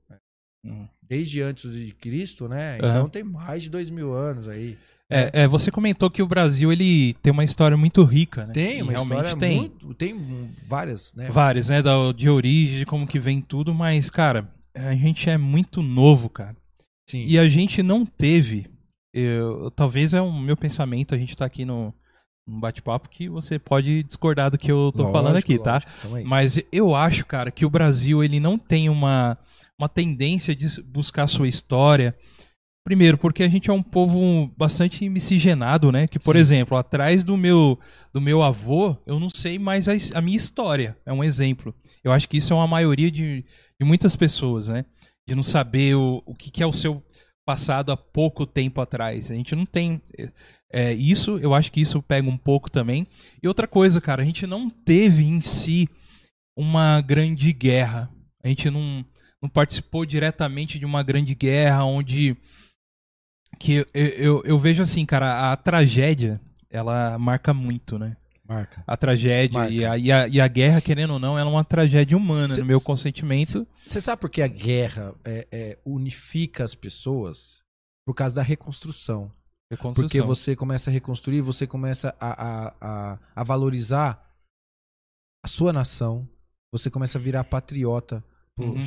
Hum. desde antes de Cristo, né? Então tem mais de dois mil anos aí. É, é, você comentou que o Brasil ele tem uma história muito rica, né? Tem E uma realmente tem. muito. Tem várias, né? Várias, né? Da, de origem, de como que vem tudo, mas, cara, a gente é muito novo, cara. Sim. E a gente não teve. eu- talvez é o meu pensamento, a gente tá aqui no, um bate-papo que você pode discordar do que eu tô falando aqui, tá? lógico. Mas eu acho, cara, que o Brasil ele não tem uma, uma tendência de buscar sua história. Primeiro, porque a gente é um povo bastante miscigenado, né? Que, por Sim. exemplo, atrás do meu do meu avô, eu não sei mais a, a minha história. É um exemplo. Eu acho que isso é uma maioria de, de muitas pessoas, né? De não saber o, o que, que é o seu passado há pouco tempo atrás. A gente não tem. é, isso, eu acho que isso pega um pouco também. E outra coisa, cara, a gente não teve em si uma grande guerra. A gente não, não participou diretamente de uma grande guerra onde. Que eu, eu, eu vejo assim, cara, a tragédia, ela marca muito, né? Marca. A tragédia Marca. e a, e, a, e a guerra, querendo ou não, ela é uma tragédia humana, Cê- no meu consentimento. Você sabe por que a guerra é, é, unifica as pessoas? Por causa da reconstrução. é Porque você começa a reconstruir, você começa a, a, a, a valorizar a sua nação, você começa a virar patriota. Uhum.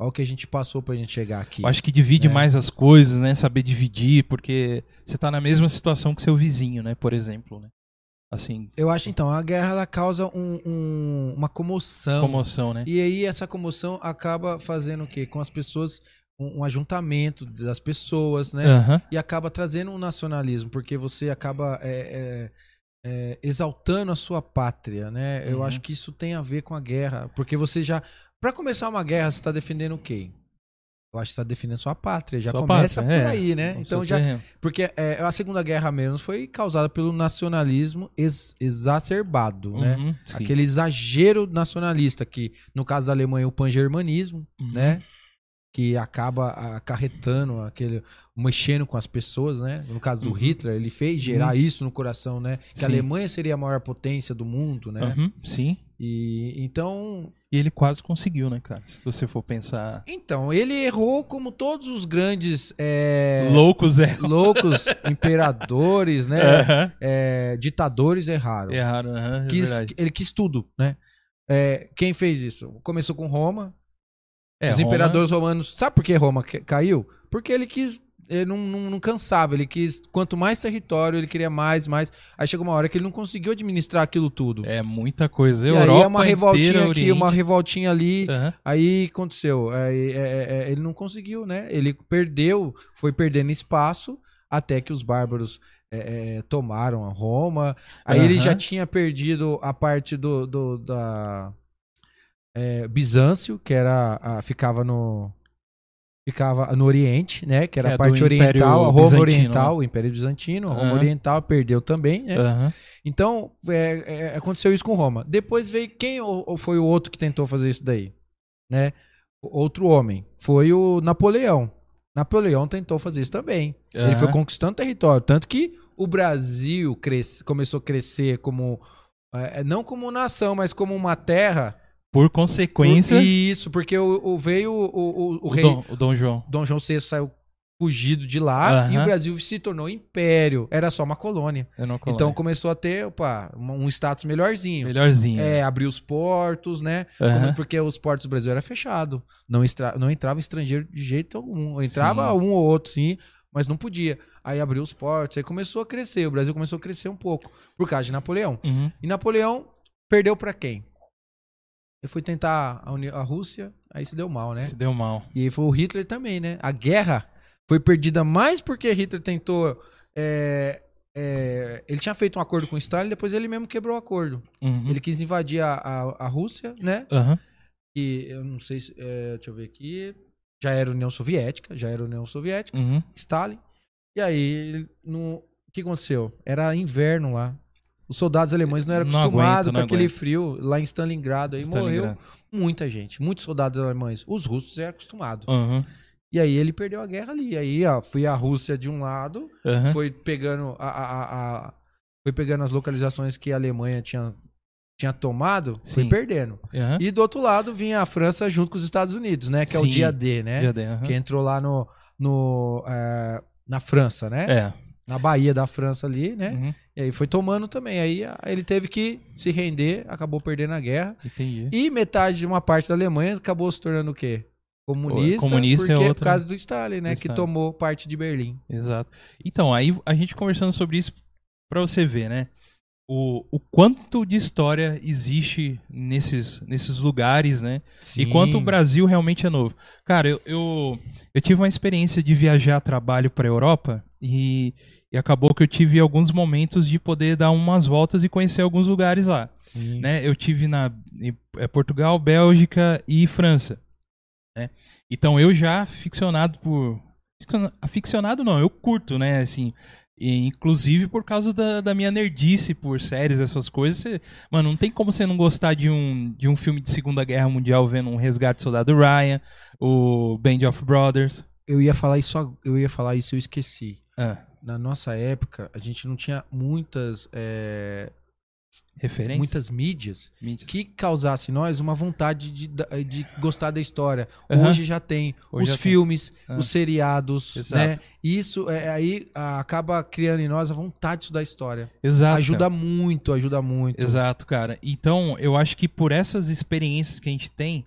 Olha o que a gente passou pra gente chegar aqui. Eu acho que divide É. mais as coisas, né? Saber dividir, porque você tá na mesma situação que seu vizinho, né? Por exemplo, né? Assim, Eu acho então, a guerra ela causa um- um- uma comoção. comoção, né? E aí essa comoção acaba fazendo o quê? Com as pessoas, um, um ajuntamento das pessoas, né? Aham. E acaba trazendo um nacionalismo, porque você acaba é, é, é, exaltando a sua pátria, né? Eu Uhum. acho que isso tem a ver com a guerra, porque você já, Pra começar uma guerra, você tá defendendo quem? Eu acho que você tá defendendo sua pátria, já Sua começa pátria, por é. aí, né? Então já, terreno. porque é, a Segunda Guerra mesmo foi causada pelo nacionalismo ex- exacerbado, né? Uhum, sim. Aquele exagero nacionalista que, no caso da Alemanha, o pangermanismo, Uhum. né? Que acaba acarretando aquele. mexendo com as pessoas, né? No caso do Uhum. Hitler, ele fez gerar Uhum. isso no coração, né? Que a Sim. Alemanha seria a maior potência do mundo, né? Uhum, sim. E então. E ele quase conseguiu, né, cara? Se você for pensar. Então, ele errou como todos os grandes é, Loucos é. loucos imperadores, né? Aham. é, ditadores erraram. Erraram, aham, é Quis- ele quis tudo, né? É, quem fez isso? Começou com Roma. É, os Roma- imperadores romanos. Sabe por que Roma ca- caiu? Porque ele quis. Ele não, não, não cansava, ele quis. Quanto mais território, ele queria mais, mais. Aí chegou uma hora que ele não conseguiu administrar aquilo tudo. É muita coisa. e Europa aí é uma revoltinha inteira, aqui, Oriente. uma revoltinha ali. Aham. Aí aconteceu. aí, é, é, ele não conseguiu, né? Ele perdeu, foi perdendo espaço até que os bárbaros é, é, tomaram a Roma. Aí ele Aham. já tinha perdido a parte do, do- da é, Bizâncio, que era a- ficava no ficava no Oriente, né? Que era Que é a parte oriental, a Roma Bizantino, Oriental, o Império Bizantino, a Roma Aham. Oriental perdeu também, né? Aham. Então, é, é, aconteceu isso com Roma. Depois veio quem ou, ou foi o outro que tentou fazer isso daí? Né? Outro homem. Foi o Napoleão. Napoleão tentou fazer isso também. Ele foi conquistando território. Tanto que o Brasil cresce, começou a crescer como. é, não como nação, mas como uma terra. Por consequência, Isso, porque o, o- veio o, o, o rei. Dom, o Dom João. Dom João VI saiu fugido de lá Aham. e o Brasil se tornou império. Era só uma colônia. Não Então coloquei. começou a ter opa, um status melhorzinho. Melhorzinho. É, abrir os portos, né? Como- porque os portos do Brasil era fechado. Não, extra- não entrava estrangeiro de jeito algum. Entrava Sim. um ou outro, sim, mas não podia. Aí abriu os portos, aí começou a crescer. O Brasil começou a crescer um pouco por causa de Napoleão. Uhum. E Napoleão perdeu pra quem? Ele foi tentar a, Uni- a Rússia, aí se deu mal, né? Se deu mal. E aí foi o Hitler também, né? A guerra foi perdida mais porque Hitler tentou. é, é, ele tinha feito um acordo com o Stalin, depois ele mesmo quebrou o acordo. Uhum. Ele quis invadir a, a, a Rússia, né? Aham. E eu não sei se. é, deixa eu ver aqui. Já era União Soviética, já era União Soviética, Uhum. Stalin. E aí, não- o que aconteceu? Era inverno lá. Os soldados alemães não eram Não acostumados aguento, não com aquele aguento. frio lá em Stalingrado. Aí morreu Stalingrado. muita gente, muitos soldados alemães. Os russos eram acostumados. Uhum. E aí ele perdeu a guerra ali. Aí, ó, foi a Rússia de um lado, Aham. foi pegando a, a- a- foi pegando as localizações que a Alemanha tinha, tinha tomado, foi Sim. perdendo. Aham. E do outro lado vinha a França junto com os Estados Unidos, né? Que é o Sim. dia D, né? Já dei, aham. Que entrou lá no, no é, na França, né? É. Na Bahia da França ali, né? E aí foi tomando também. Aí a- ele teve que se render, acabou perdendo a guerra. Entendi. E metade de uma parte da Alemanha acabou se tornando o quê? Comunista, Comunista é porque, outra- por causa do Stalin, né? do Que Stalin. tomou parte de Berlim. Exato. Então, aí a gente conversando sobre isso pra você ver, né? o, o quanto de história existe nesses, nesses lugares, né? E quanto o Brasil realmente é novo. Cara, eu, eu, eu tive uma experiência de viajar a trabalho para a Europa e, e acabou que eu tive alguns momentos de poder dar umas voltas e conhecer alguns lugares lá. Sim. Né? Eu tive na em, é, Portugal, Bélgica e França. Né? Então eu já ficcionado por aficionado não, eu curto, né, assim, e, inclusive por causa da, da, minha nerdice por séries, essas coisas. Você, mano, não tem como você não gostar de um, de um filme de Segunda Guerra Mundial vendo um Resgate Soldado Ryan, o Band of Brothers. Eu ia falar isso, eu ia falar isso, eu esqueci. Ah. Na nossa época, a gente não tinha muitas é, Referência? muitas mídias, mídias, que causasse nós uma vontade de, de gostar da história. Uhum. Hoje já tem Hoje os já filmes, tem. Ah. os seriados, Exato. né? Isso é, aí acaba criando em nós a vontade de estudar história. Exato. ajuda cara. muito, ajuda muito. Exato, cara. Então, eu acho que por essas experiências que a gente tem,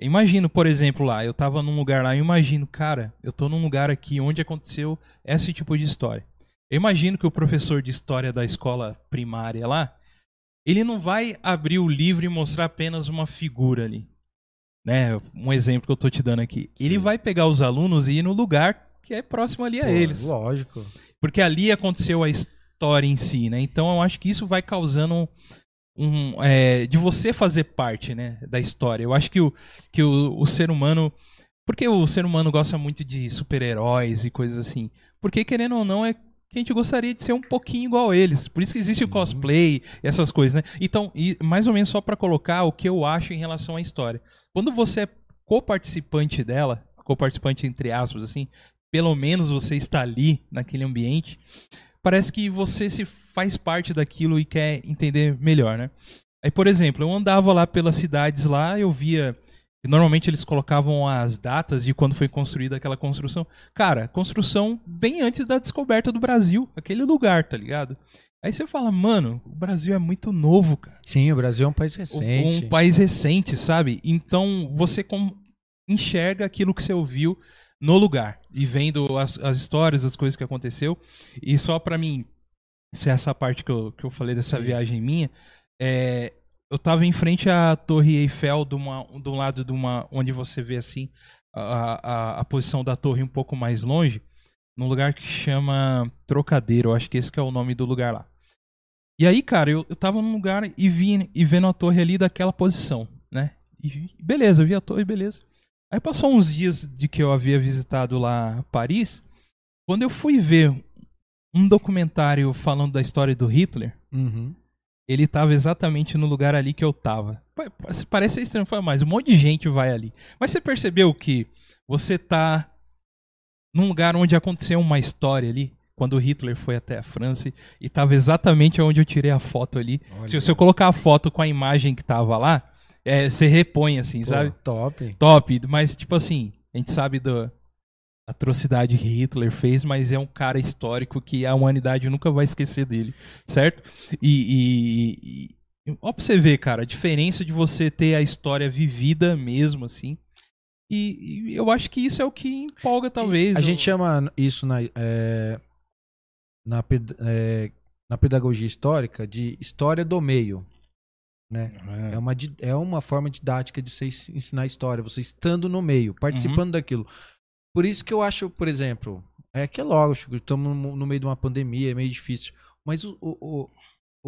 imagino, por exemplo, lá, eu tava num lugar lá, eu imagino, cara, eu tô num lugar aqui onde aconteceu esse tipo de história. Eu imagino que o professor de história da escola primária lá, ele não vai abrir o livro e mostrar apenas uma figura ali. Né? Um exemplo que eu tô te dando aqui. Ele Sim. vai pegar os alunos e ir no lugar que é próximo ali a Pô, eles. Lógico. Porque ali aconteceu a história em si, né? Então eu acho que isso vai causando um. é, de você fazer parte, né? Da história. Eu acho que o, que o, o ser humano. Porque o ser humano gosta muito de super-heróis e coisas assim. Porque, querendo ou não, é que a gente gostaria de ser um pouquinho igual a eles. Por isso que existe o Sim. cosplay e essas coisas, né? Então, e mais ou menos só pra colocar o que eu acho em relação à história. Quando você é co-participante dela, co-participante entre aspas, assim, pelo menos você está ali naquele ambiente, parece que você se faz parte daquilo e quer entender melhor, né? Aí, por exemplo, eu andava lá pelas cidades lá, eu via normalmente eles colocavam as datas de quando foi construída aquela construção. Cara, construção bem antes da descoberta do Brasil, aquele lugar, tá ligado? Aí você fala, mano, o Brasil é muito novo, cara. Sim, o Brasil é um país Um- recente. Um país recente, sabe? Então você com- enxerga aquilo que você ouviu no lugar e vendo as, as histórias, as coisas que aconteceu. E só pra mim, se é essa parte que eu, que eu falei dessa Sim. viagem minha, é, eu tava em frente à Torre Eiffel, de, uma, de um lado de uma, onde você vê assim a, a, a posição da torre um pouco mais longe, num lugar que chama Trocadeiro, eu acho que esse que é o nome do lugar lá. E aí, cara, eu, eu tava num lugar e vi e vendo a torre ali daquela posição, né? E beleza, eu vi a torre, beleza. Aí passou uns dias de que eu havia visitado lá Paris, quando eu fui ver um documentário falando da história do Hitler, Uhum. ele tava exatamente no lugar ali que eu tava. Pa- pa- Parece estranho falar, mas um monte de gente vai ali. Mas você percebeu que você tá num lugar onde aconteceu uma história ali? Quando o Hitler foi até a França e tava exatamente onde eu tirei a foto ali. Olha. Se, eu colocar a foto com a imagem que tava lá, é, você repõe assim, Pô, sabe? Top. Top, mas tipo assim, a gente sabe da atrocidade que Hitler fez, mas é um cara histórico que a humanidade nunca vai esquecer dele, certo? E, e, e ó pra você ver, cara, a diferença de você ter a história vivida mesmo, assim. E, e eu acho que isso é o que empolga, talvez. A o- gente chama isso na, é, na, é, na pedagogia histórica de história do meio. Né? É, uma, é uma forma didática de você ens- ensinar história, você estando no meio, participando daquilo. Por isso que eu acho, por exemplo, é que é lógico, estamos no, no meio de uma pandemia, é meio difícil, mas o- o- o-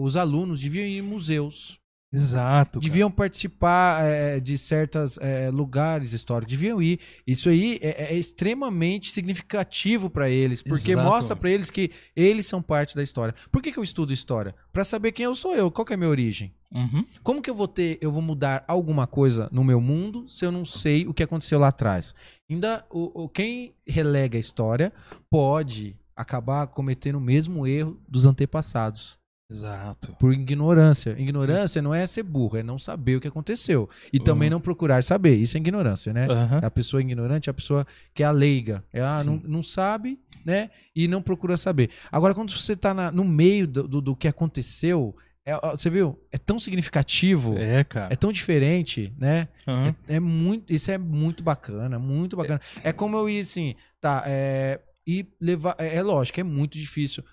os alunos deviam ir em museus, Exato. cara. deviam participar é, de certos lugares históricos, deviam ir. Isso aí é, é extremamente significativo para eles, porque Exato. mostra para eles que eles são parte da história. Por que, que eu estudo história? Para saber quem eu sou eu, qual que é a minha origem. Uhum. Como que eu vou ter, eu vou mudar alguma coisa no meu mundo se eu não sei o que aconteceu lá atrás? Ainda o, o- quem relega a história pode acabar cometendo o mesmo erro dos antepassados Exato. por ignorância. Ignorância não é ser burro, é não saber o que aconteceu e também Uhum. não procurar saber. Isso é ignorância, né? Aham. A pessoa ignorante é a pessoa que é a leiga. É, ah, Sim. não, não sabe, né? E não procura saber. Agora, quando você tá na- no meio do, do, do que aconteceu, é, você viu? É tão significativo, é, É, cara. tão diferente, né? Aham. É, é muito, isso é muito bacana, muito bacana. É, como eu ir assim, tá, é, e levar, é, é lógico, é muito difícil.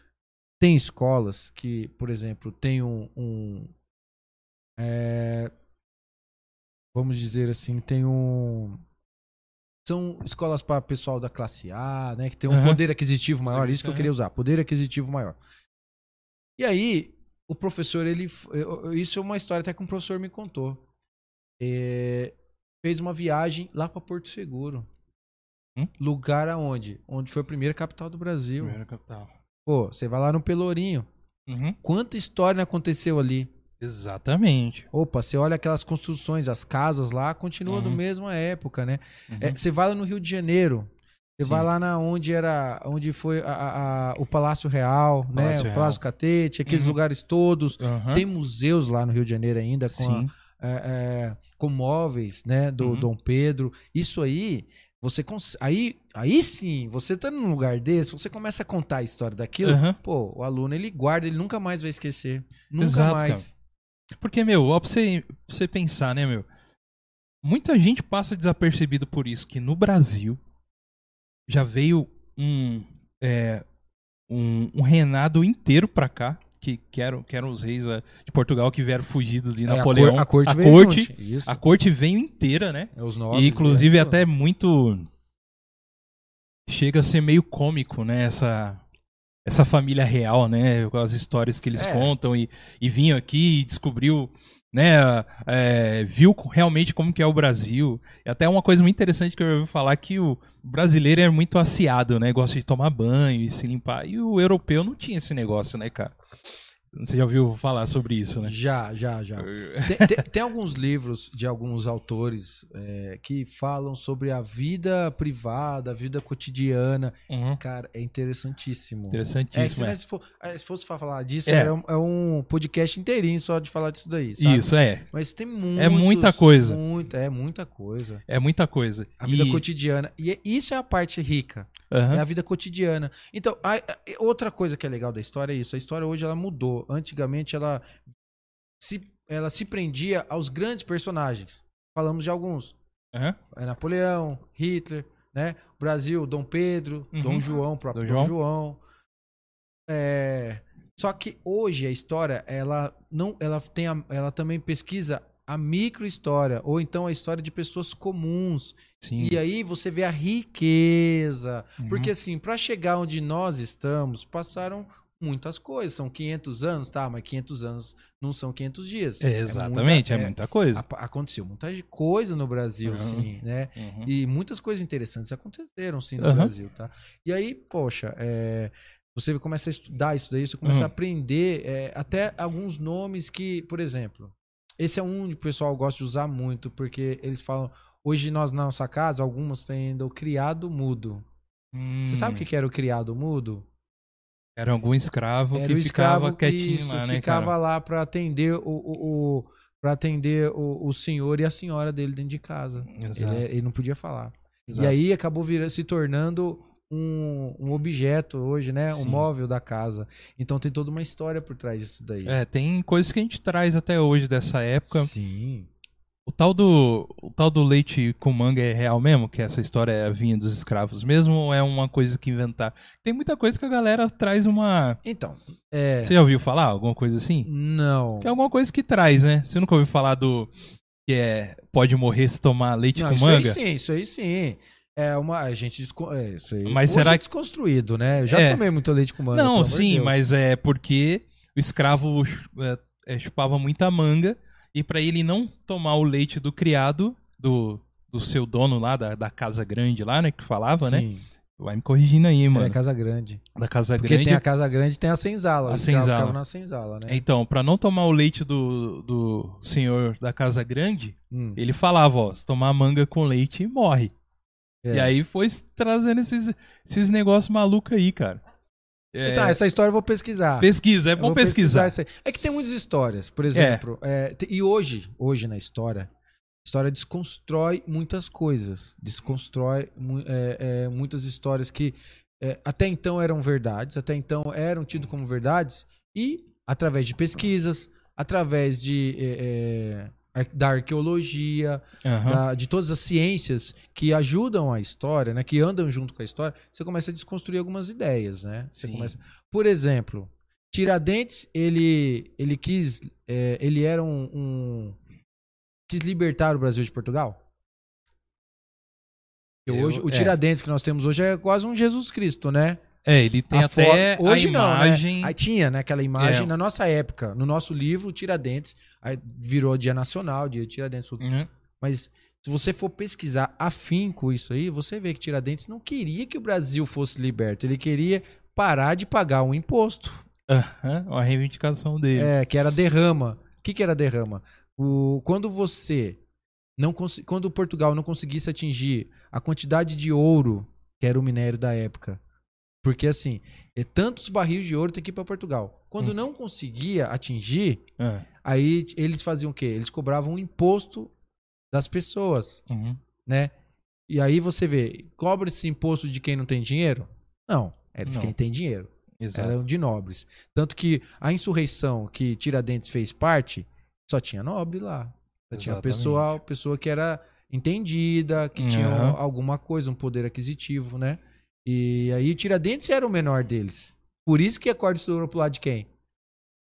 Tem escolas que, por exemplo, tem um. um é, vamos dizer assim, tem um. São escolas para pessoal da classe A, né? Que tem um Aham. poder aquisitivo maior. Isso que eu queria usar, poder aquisitivo maior. E aí, o professor, ele. Isso é uma história até que um professor me contou. É, fez uma viagem lá para Porto Seguro. Hum? Lugar aonde? Onde foi a primeira capital do Brasil. Primeira capital. Pô, você vai lá no Pelourinho. Uhum. Quanta história aconteceu ali? Exatamente. Opa, você olha aquelas construções, as casas lá, continua da Uhum. mesma época, né? Uhum. É, você vai lá no Rio de Janeiro. Você Sim. vai lá na onde era, onde foi a- a- o Palácio Real, né? Palácio O Real. Palácio Catete, aqueles Uhum. lugares todos. Aham. Tem museus lá no Rio de Janeiro ainda com, a- é, é, com móveis, né? Do Uhum. Dom Pedro. Isso aí, você cons... aí, aí sim, você tá num lugar desse, você começa a contar a história daquilo. Aham. Pô, o aluno ele guarda, ele nunca mais vai esquecer. Nunca Exato, mais. Porque, meu, ó, pra você, pra você pensar, né, meu? Muita gente passa desapercebido por isso, que no Brasil já veio um, é, um, um reinado inteiro pra cá, que, que, eram, que eram os reis é, de Portugal que vieram fugidos de É, a Napoleão. cor- a corte, a veio corte, a corte veio inteira, né? É os nobres, E inclusive é, até muito chega a ser meio cômico, né, essa essa família real, né, com as histórias que eles É. contam e, e vinham aqui e descobriu, né, é, viu realmente como que é o Brasil. E até uma coisa muito interessante que eu ouvi falar que o brasileiro é muito aciado, né, gosta de tomar banho e se limpar. E o europeu não tinha esse negócio, né, cara? Você já ouviu falar sobre isso, né? Já, já, já. Tem, tem- tem alguns livros de alguns autores é, que falam sobre a vida privada, a vida cotidiana. Uhum. Cara, é interessantíssimo. É, se, Interessantíssimo. é. nós for- é, se fosse falar disso, É. é. um, é um podcast inteirinho só de falar disso daí. Sabe? Isso, é. Mas tem muitos, É muita coisa. Muita, é muita coisa. É muita coisa. A vida E- cotidiana. E é- isso é a parte rica. Aham. É a vida cotidiana. Então, a- a- outra coisa que é legal da história é isso. A história hoje ela mudou. Antigamente ela se, ela se prendia aos grandes personagens. Falamos de alguns. Aham. É Napoleão, Hitler, né? Brasil, Dom Pedro, Uhum. Dom João, próprio Dom Dom João. João. É, Só que hoje a história, ela não, ela tem, a- ela também pesquisa a microhistória ou então a história de pessoas comuns. Sim. E aí você vê a riqueza, Uhum. porque assim, para chegar onde nós estamos, passaram muitas coisas. São 500 anos, tá? Mas 500 anos não são 500 dias. É, exatamente, é, muita- muita coisa. a- aconteceu muita coisa no Brasil, Uhum. sim, né? Uhum. E muitas coisas interessantes aconteceram, sim, no Aham. Brasil, tá? E aí, poxa, é, você começa a estudar isso daí, você começa Uhum. a aprender é, até alguns nomes que, por exemplo, esse é um que o pessoal gosta de usar muito, porque eles falam, hoje nós na nossa casa, alguns têm ainda o criado mudo. Você sabe o que Hum, que era o criado mudo? Era algum escravo Era que o ficava escravo quietinho isso, lá, né, ficava cara? lá para atender o, o, o para atender o, o senhor e a senhora dele dentro de casa. Ele, é- ele não podia falar. exato. E aí acabou virando, se tornando um, um objeto hoje, né? Um Sim. móvel da casa. Então tem toda uma história por trás disso daí. É, tem coisas que a gente traz até hoje dessa época. Sim. O tal do, o tal do leite com manga é real mesmo? Que essa história é vinha dos escravos mesmo? Ou é uma coisa que inventar? Tem muita coisa que a galera traz uma. Então, é. Você já ouviu falar? Alguma coisa assim? Não. Que é alguma coisa que traz, né? Você nunca ouviu falar do. Que é. Pode morrer se tomar leite Não, com isso manga? aí sim, isso aí sim. É uma. A gente. É, isso aí. Mas hoje será é desconstruído, né? Eu já É. tomei muito leite com manga. Não, de sim, mas é porque o escravo é, é, chupava muita manga e pra ele não tomar o leite do criado, do, do seu dono lá, da, da casa grande lá, né, que falava, né? Sim. Vai me corrigindo aí, mano. É casa grande. Da casa Porque grande. tem a casa grande e tem a senzala. A senzala. na senzala, né? Então, pra não tomar o leite do, do senhor da casa grande, Hum, ele falava, ó, se tomar manga com leite, morre. É. E aí foi trazendo esses, esses negócios malucos aí, cara. É, Então, essa história eu vou pesquisar. pesquisa, é bom pesquisar. aí. É que tem muitas histórias, por exemplo. é, te- e hoje, hoje na história, a história desconstrói muitas coisas. Desconstrói é, é, muitas histórias que é, até então eram verdades, até então eram tidas como verdades, e através de pesquisas, através de, é, é, da arqueologia, Aham. da- de todas as ciências que ajudam a história, né, que andam junto com a história, você começa a desconstruir algumas ideias, né? Você Sim. começa, por exemplo, Tiradentes, ele, ele quis. é, ele era um, um- Quis libertar o Brasil de Portugal? Eu- hoje, o é. Tiradentes que nós temos hoje é quase um Jesus Cristo, né? É, ele tem A até foto- hoje a não, né? imagem. Aí tinha, né, aquela imagem É. na nossa época, no nosso livro, Tiradentes, aí virou Dia Nacional, Dia de Tiradentes. Uhum. Mas se você for pesquisar afinco isso aí, você vê que Tiradentes não queria que o Brasil fosse liberto, ele queria parar de pagar um imposto, Aham, uma reivindicação dele. é, que era derrama. O que, que era derrama? O, quando você não cons- quando Portugal não conseguisse atingir a quantidade de ouro que era o minério da época, porque assim, é tantos barris de ouro tem que ir para Portugal. Quando Hum. não conseguia atingir, É. aí eles faziam o quê? Eles cobravam um imposto das pessoas. Uhum. né? E aí você vê, cobra esse imposto de quem não tem dinheiro? Não, é de Não. quem tem dinheiro. Exato. Eram de nobres. Tanto que a insurreição que Tiradentes fez parte, só tinha nobre lá. Só tinha Exatamente. pessoa, pessoa que era entendida, que tinha Aham. alguma coisa, um poder aquisitivo, né? E aí Tiradentes era o menor deles. Por isso que a corda estourou pro lado de quem?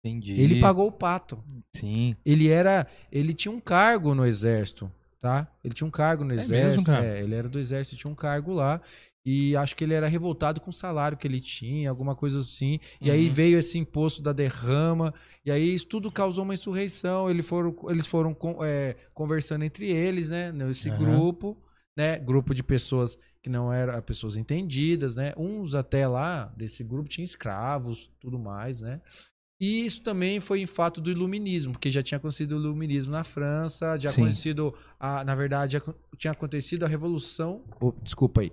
Entendi. Ele pagou o pato. Sim. Ele era. Ele tinha um cargo no exército, tá? Ele tinha um cargo no É exército. mesmo, cara? é, ele era do exército, tinha um cargo lá. E acho que ele era revoltado com o salário que ele tinha, alguma coisa assim. E aí Uhum. veio esse imposto da derrama. E aí isso tudo causou uma insurreição. Eles foram, eles foram é, conversando entre eles, né? Nesse Aham. grupo, né? Grupo de pessoas que não eram pessoas entendidas, né? Uns até lá desse grupo tinham escravos, tudo mais, né? E isso também foi em fato do iluminismo, porque já tinha acontecido o iluminismo na França, já Sim. acontecido, a, na verdade, tinha acontecido a Revolução. Oh, desculpa aí.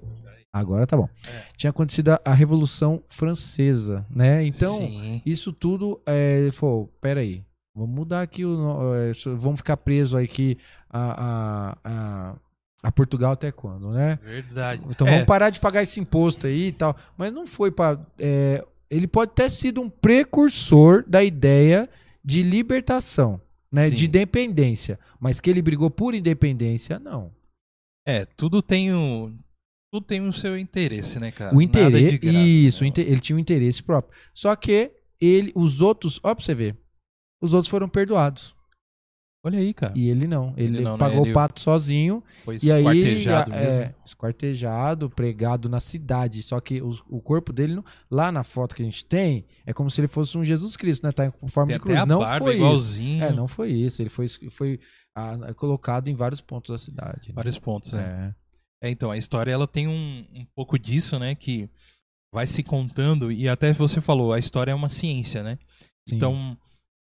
Agora tá bom. É. Tinha acontecido a, Revolução Francesa, né? Então, Sim. isso tudo, é, ele falou, peraí, vamos mudar aqui, o, é, vamos ficar preso aqui a, a, a, a Portugal até quando, né? Verdade. Então É, vamos parar de pagar esse imposto aí e tal. Mas não foi para. ele pode ter sido um precursor da ideia de libertação, né? Sim. De independência. Mas que ele brigou por independência, não. É, tudo tem o. Tudo tem o seu interesse, né, cara? o interesse. graça, Isso, né? ele tinha um interesse próprio. Só que ele, os outros, ó, pra você ver, os outros foram perdoados. Olha aí, cara. E ele não. Ele, Ele não, né? pagou Ele o pato sozinho. Foi E aí, esquartejado a- mesmo. é, esquartejado, pregado na cidade. Só que o, o corpo dele, não- lá na foto que a gente tem, é como se ele fosse um Jesus Cristo, né? Tá em forma Tem de cruz. a Não foi isso. igualzinho. É, não foi isso. Ele foi, foi ah, colocado em vários pontos da cidade. né? Vários pontos, né? É. É, então, a história ela tem um, um pouco disso, né? Que vai se contando, e até você falou, a história é uma ciência, né? Sim. Então,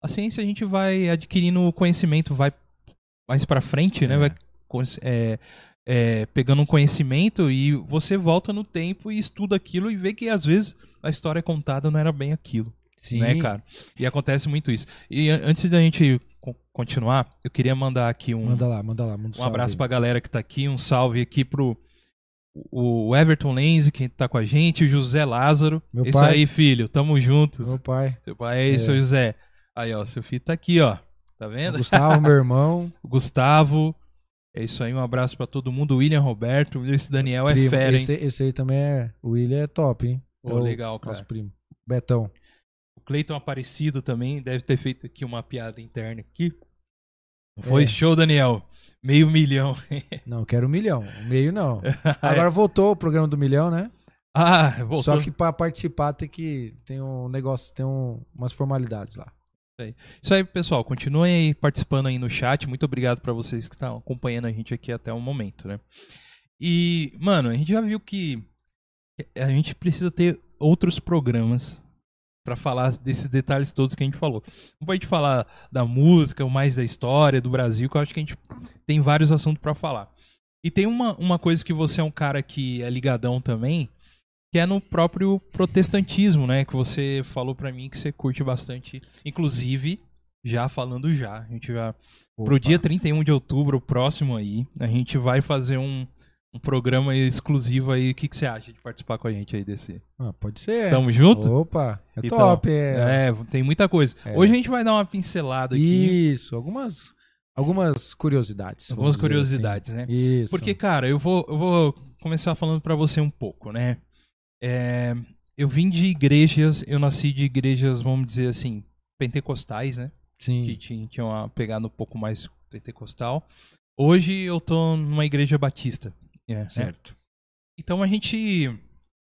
a ciência a gente vai adquirindo conhecimento, vai mais pra frente, né? É. Vai cons- é, é, pegando um conhecimento e você volta no tempo e estuda aquilo e vê que às vezes a história contada não era bem aquilo, Sim. né, cara? E acontece muito isso. E an- antes da gente co- continuar, eu queria mandar aqui um, Manda lá, manda lá. Manda um abraço salve pra galera que tá aqui, um salve aqui pro o Everton Lenze, que tá com a gente, o José Lázaro. Meu Isso pai. aí, filho, tamo aí. juntos. Meu pai. Seu pai aí, É. seu José. Aí, ó, seu filho tá aqui, ó. Tá O vendo? Gustavo, meu irmão. O Gustavo. É isso aí, um abraço pra todo mundo. O William Roberto. Esse Daniel é primo. fera, hein? esse, esse aí também é. O William é top, hein? Pô, É o legal, cara. Nosso primo. Betão. O Cleiton Aparecido também deve ter feito aqui uma piada interna aqui. Não Foi É. show, Daniel. Meio milhão. Não, quero um milhão. Meio não. Agora voltou o programa do milhão, né? ah, voltou. Só que pra participar tem que. Tem um negócio, tem um, umas formalidades lá. Isso aí, pessoal. Continuem participando aí no chat. Muito obrigado pra vocês que estão acompanhando a gente aqui até o momento, né? E, mano, a gente já viu que a gente precisa ter outros programas pra falar desses detalhes todos que a gente falou. Não pode falar da música, mais da história do Brasil, que eu acho que a gente tem vários assuntos pra falar. E tem uma, uma coisa que você é um cara que é ligadão também, que é no próprio protestantismo, né? Que você falou pra mim que você curte bastante. Inclusive, já falando já, a gente já pro Opa. dia 31 de outubro, próximo aí, a gente vai fazer um, um programa exclusivo aí. O que, que você acha de participar com a gente aí desse? Ah, pode ser. Tamo junto? Opa, é Então, top. É. É, tem muita coisa. É. Hoje a gente vai dar uma pincelada aqui, Isso, algumas, algumas curiosidades. algumas dizer curiosidades, né? assim. Isso. Porque, cara, eu vou, eu vou começar falando pra você um pouco, né? É, eu vim de igrejas, eu nasci de igrejas, vamos dizer assim, pentecostais, né? Sim. Que tinham tinha uma pegada um pouco mais pentecostal. Hoje eu tô numa igreja batista. é, né? Certo. Então a gente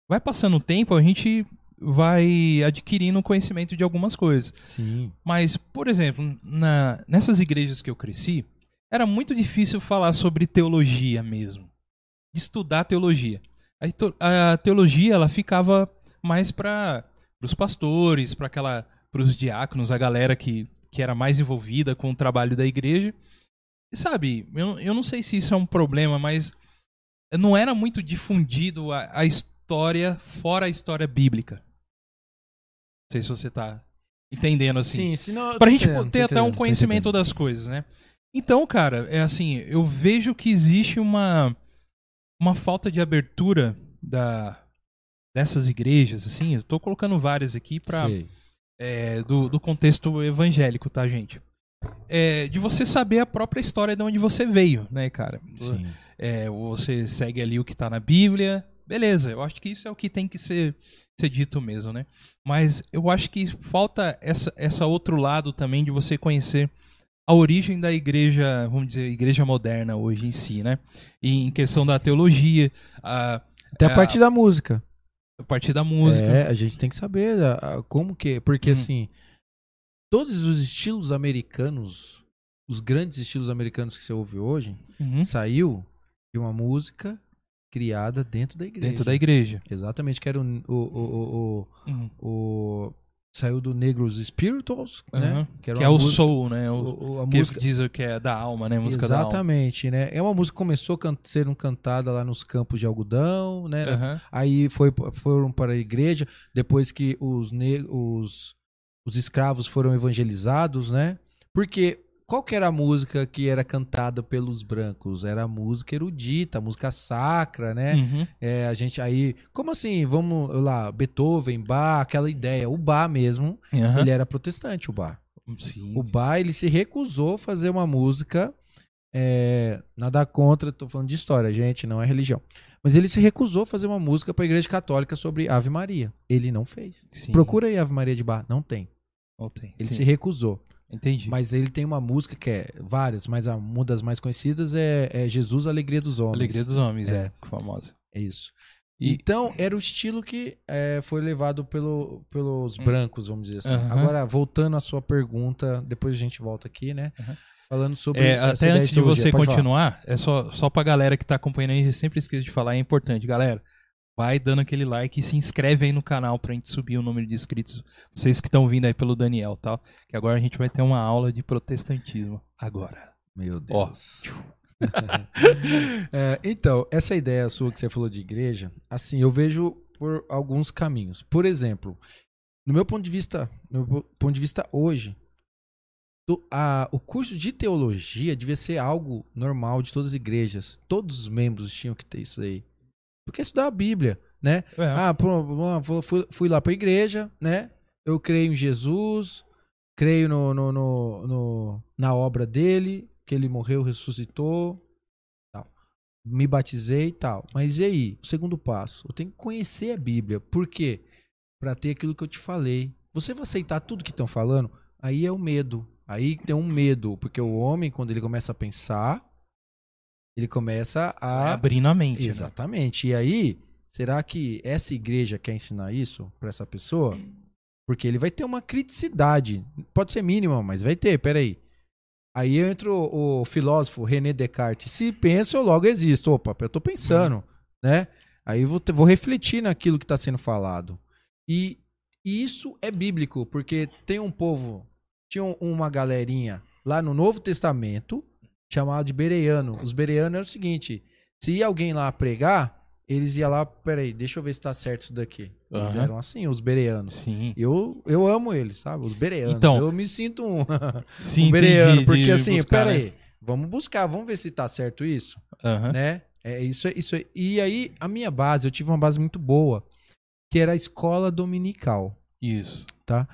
vai passando o tempo, a gente vai adquirindo conhecimento de algumas coisas. Sim. Mas, por exemplo, na- nessas igrejas que eu cresci, era muito difícil falar sobre teologia mesmo. Estudar teologia. A, a teologia ela ficava mais para os pastores, para aquela, para os diáconos, a galera que, que era mais envolvida com o trabalho da igreja. E sabe, eu, eu não sei se isso é um problema, mas não era muito difundido a, a história fora a história bíblica. Não sei se você tá entendendo assim. Sim, senão. eu Pra tô gente entendendo, ter até um conhecimento das coisas, né? Então, cara, é assim, eu vejo que existe uma uma falta de abertura da dessas igrejas, assim, eu tô colocando várias aqui para Sei. do, do contexto evangélico, tá, gente? É, de você saber a própria história de onde você veio, né, cara? Sim. É, você segue ali o que tá na Bíblia, beleza, eu acho que isso é o que tem que ser, ser dito mesmo, né? Mas eu acho que falta essa, essa outro lado também de você conhecer a origem da igreja, vamos dizer, igreja moderna hoje em si, né? E em questão da teologia, a, Até É, a partir da música. a partir da música. É, a gente tem que saber a- a- como que. Porque Hum. assim, todos os estilos americanos, os grandes estilos americanos que você ouve hoje, Uhum. saiu de uma música criada dentro da igreja. Dentro da igreja. Exatamente, que era o. o, o, Uhum. o, o- saiu do Negros Spirituals, né? Uhum. era Que uma é o música- soul, né? O, o- o- a que música diz que é da alma, né? Música. Exatamente, né? É uma música que começou sendo cantada lá nos campos de algodão, né? Aham. Aí foi, foram para a igreja, depois que os, ne- os, os escravos foram evangelizados, né? Porque qual que era a música que era cantada pelos brancos? Era a música erudita, a música sacra, né? Uhum. É, a gente aí, como assim, vamos lá, Beethoven, Bach, aquela ideia, o Bach mesmo, Aham. ele era protestante, o Bach. Sim. O Bach, ele se recusou a fazer uma música, é, nada contra, tô falando de história, gente, não é religião. Mas ele se recusou a fazer uma música para a Igreja Católica sobre Ave Maria. Ele não fez. Sim. Procura aí Ave Maria de Bach, não tem. Não tem. Ele Sim. se recusou. Entendi. Mas ele tem uma música que é várias, mas a- uma das mais conhecidas é, é Jesus, Alegria dos Homens. Alegria dos Homens, É. é, famosa. É isso. E- Então, era o estilo que é, foi levado pelo, pelos brancos, vamos dizer assim. Hum. Aham. Agora, voltando à sua pergunta, depois a gente volta aqui, né? Aham. Falando sobre. É, até antes de você Pode falar. continuar, é só, só pra galera que tá acompanhando aí, eu sempre esqueço de falar, é importante. Galera, vai dando aquele like e se inscreve aí no canal pra gente subir o número de inscritos. Vocês que estão vindo aí pelo Daniel, tá? Que agora a gente vai ter uma aula de protestantismo. Agora. Meu Ó. Deus. É, então, essa ideia sua que você falou de igreja, assim, eu vejo por alguns caminhos. Por exemplo, no meu ponto de vista, no meu ponto de vista hoje, do- a- o curso de teologia devia ser algo normal de todas as igrejas. Todos os membros tinham que ter isso aí. Porque estudar a Bíblia, né? É, Ah, fui, fui lá pra igreja, né? Eu creio em Jesus, creio no, no, no- no- na obra dele, que ele morreu, ressuscitou, tal. Me batizei e tal. Mas e aí? O segundo passo, eu tenho que conhecer a Bíblia. Por quê? Pra ter aquilo que eu te falei. Você vai aceitar tudo que estão falando? Aí é o medo. Aí tem um medo, porque o homem, quando ele começa a pensar, ele começa a abrindo a mente. né? Exatamente. E aí, será que essa igreja quer ensinar isso pra essa pessoa? Porque ele vai ter uma criticidade. Pode ser mínima, mas vai ter, peraí. Aí entra o, o filósofo René Descartes. Se penso, eu logo existo. Opa, eu tô pensando, né? Aí eu vou, vou refletir naquilo que está sendo falado. E isso é bíblico, porque tem um povo, tinha um- uma galerinha lá no Novo Testamento chamado de Bereano. Os Bereanos é o seguinte: se ia alguém lá pregar, eles iam lá, peraí, deixa eu ver se tá certo isso daqui. Eles eram assim, os Bereanos. Sim. Eu, eu amo eles, sabe? Os Bereanos. Então- eu me sinto um, Sim, um Bereano, entendi, porque assim, buscar, né? peraí, vamos buscar, vamos ver se tá certo isso Aham. né? É isso, isso. E aí a minha base, eu tive uma base muito boa, que era a escola dominical, Isso. tá?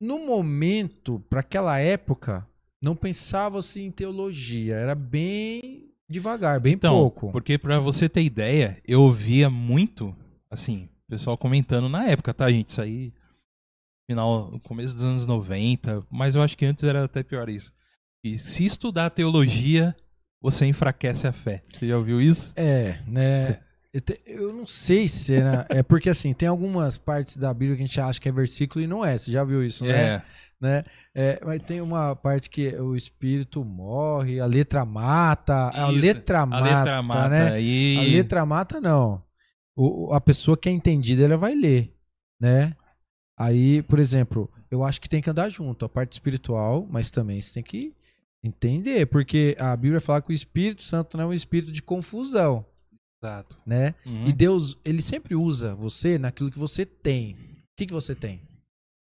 No momento, para aquela época, não pensava-se em teologia, era bem devagar, bem Então, pouco. porque pra você ter ideia, eu ouvia muito, assim, pessoal comentando na época, tá, gente? Isso aí, final, começo dos anos 90, mas eu acho que antes era até pior isso. E se estudar teologia, você enfraquece a fé. Você já ouviu isso? É, né? Eu, te- eu não sei se é, é porque assim, tem algumas partes da Bíblia que a gente acha que é versículo e não é. Você já viu isso, né? É. né? É, mas tem uma parte que o espírito morre, a letra mata, a letra A mata, letra mata. né? E... A letra mata não. O- a pessoa que é entendida, ela vai ler, né? Aí, por exemplo, eu acho que tem que andar junto, a parte espiritual, mas também você tem que entender, porque a Bíblia fala que o Espírito Santo não é um espírito de confusão, Exato. né? Uhum. E Deus, ele sempre usa você naquilo que você tem. O que, que você tem?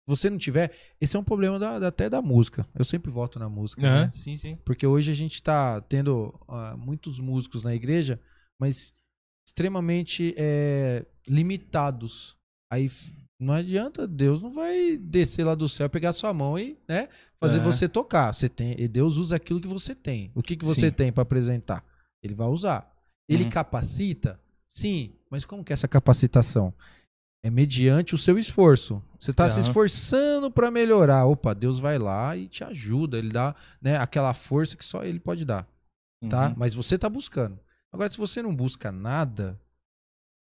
Se você não tiver, esse é um problema da- da- até da música. Eu sempre voto na música, Aham, né? Sim, sim. Porque hoje a gente tá tendo ah, muitos músicos na igreja, mas extremamente é, limitados. Aí não adianta, Deus não vai descer lá do céu, pegar sua mão e né, fazer É. você tocar. Você tem, e Deus usa aquilo que você tem. O que, que você Sim. tem para apresentar? Ele vai usar. Ele Uhum. capacita? Sim, mas como que é essa capacitação? É mediante o seu esforço. Você está se esforçando para melhorar. Opa, Deus vai lá e te ajuda. Ele dá né, aquela força que só ele pode dar tá? Uhum. Mas você tá buscando. Agora, se você não busca nada,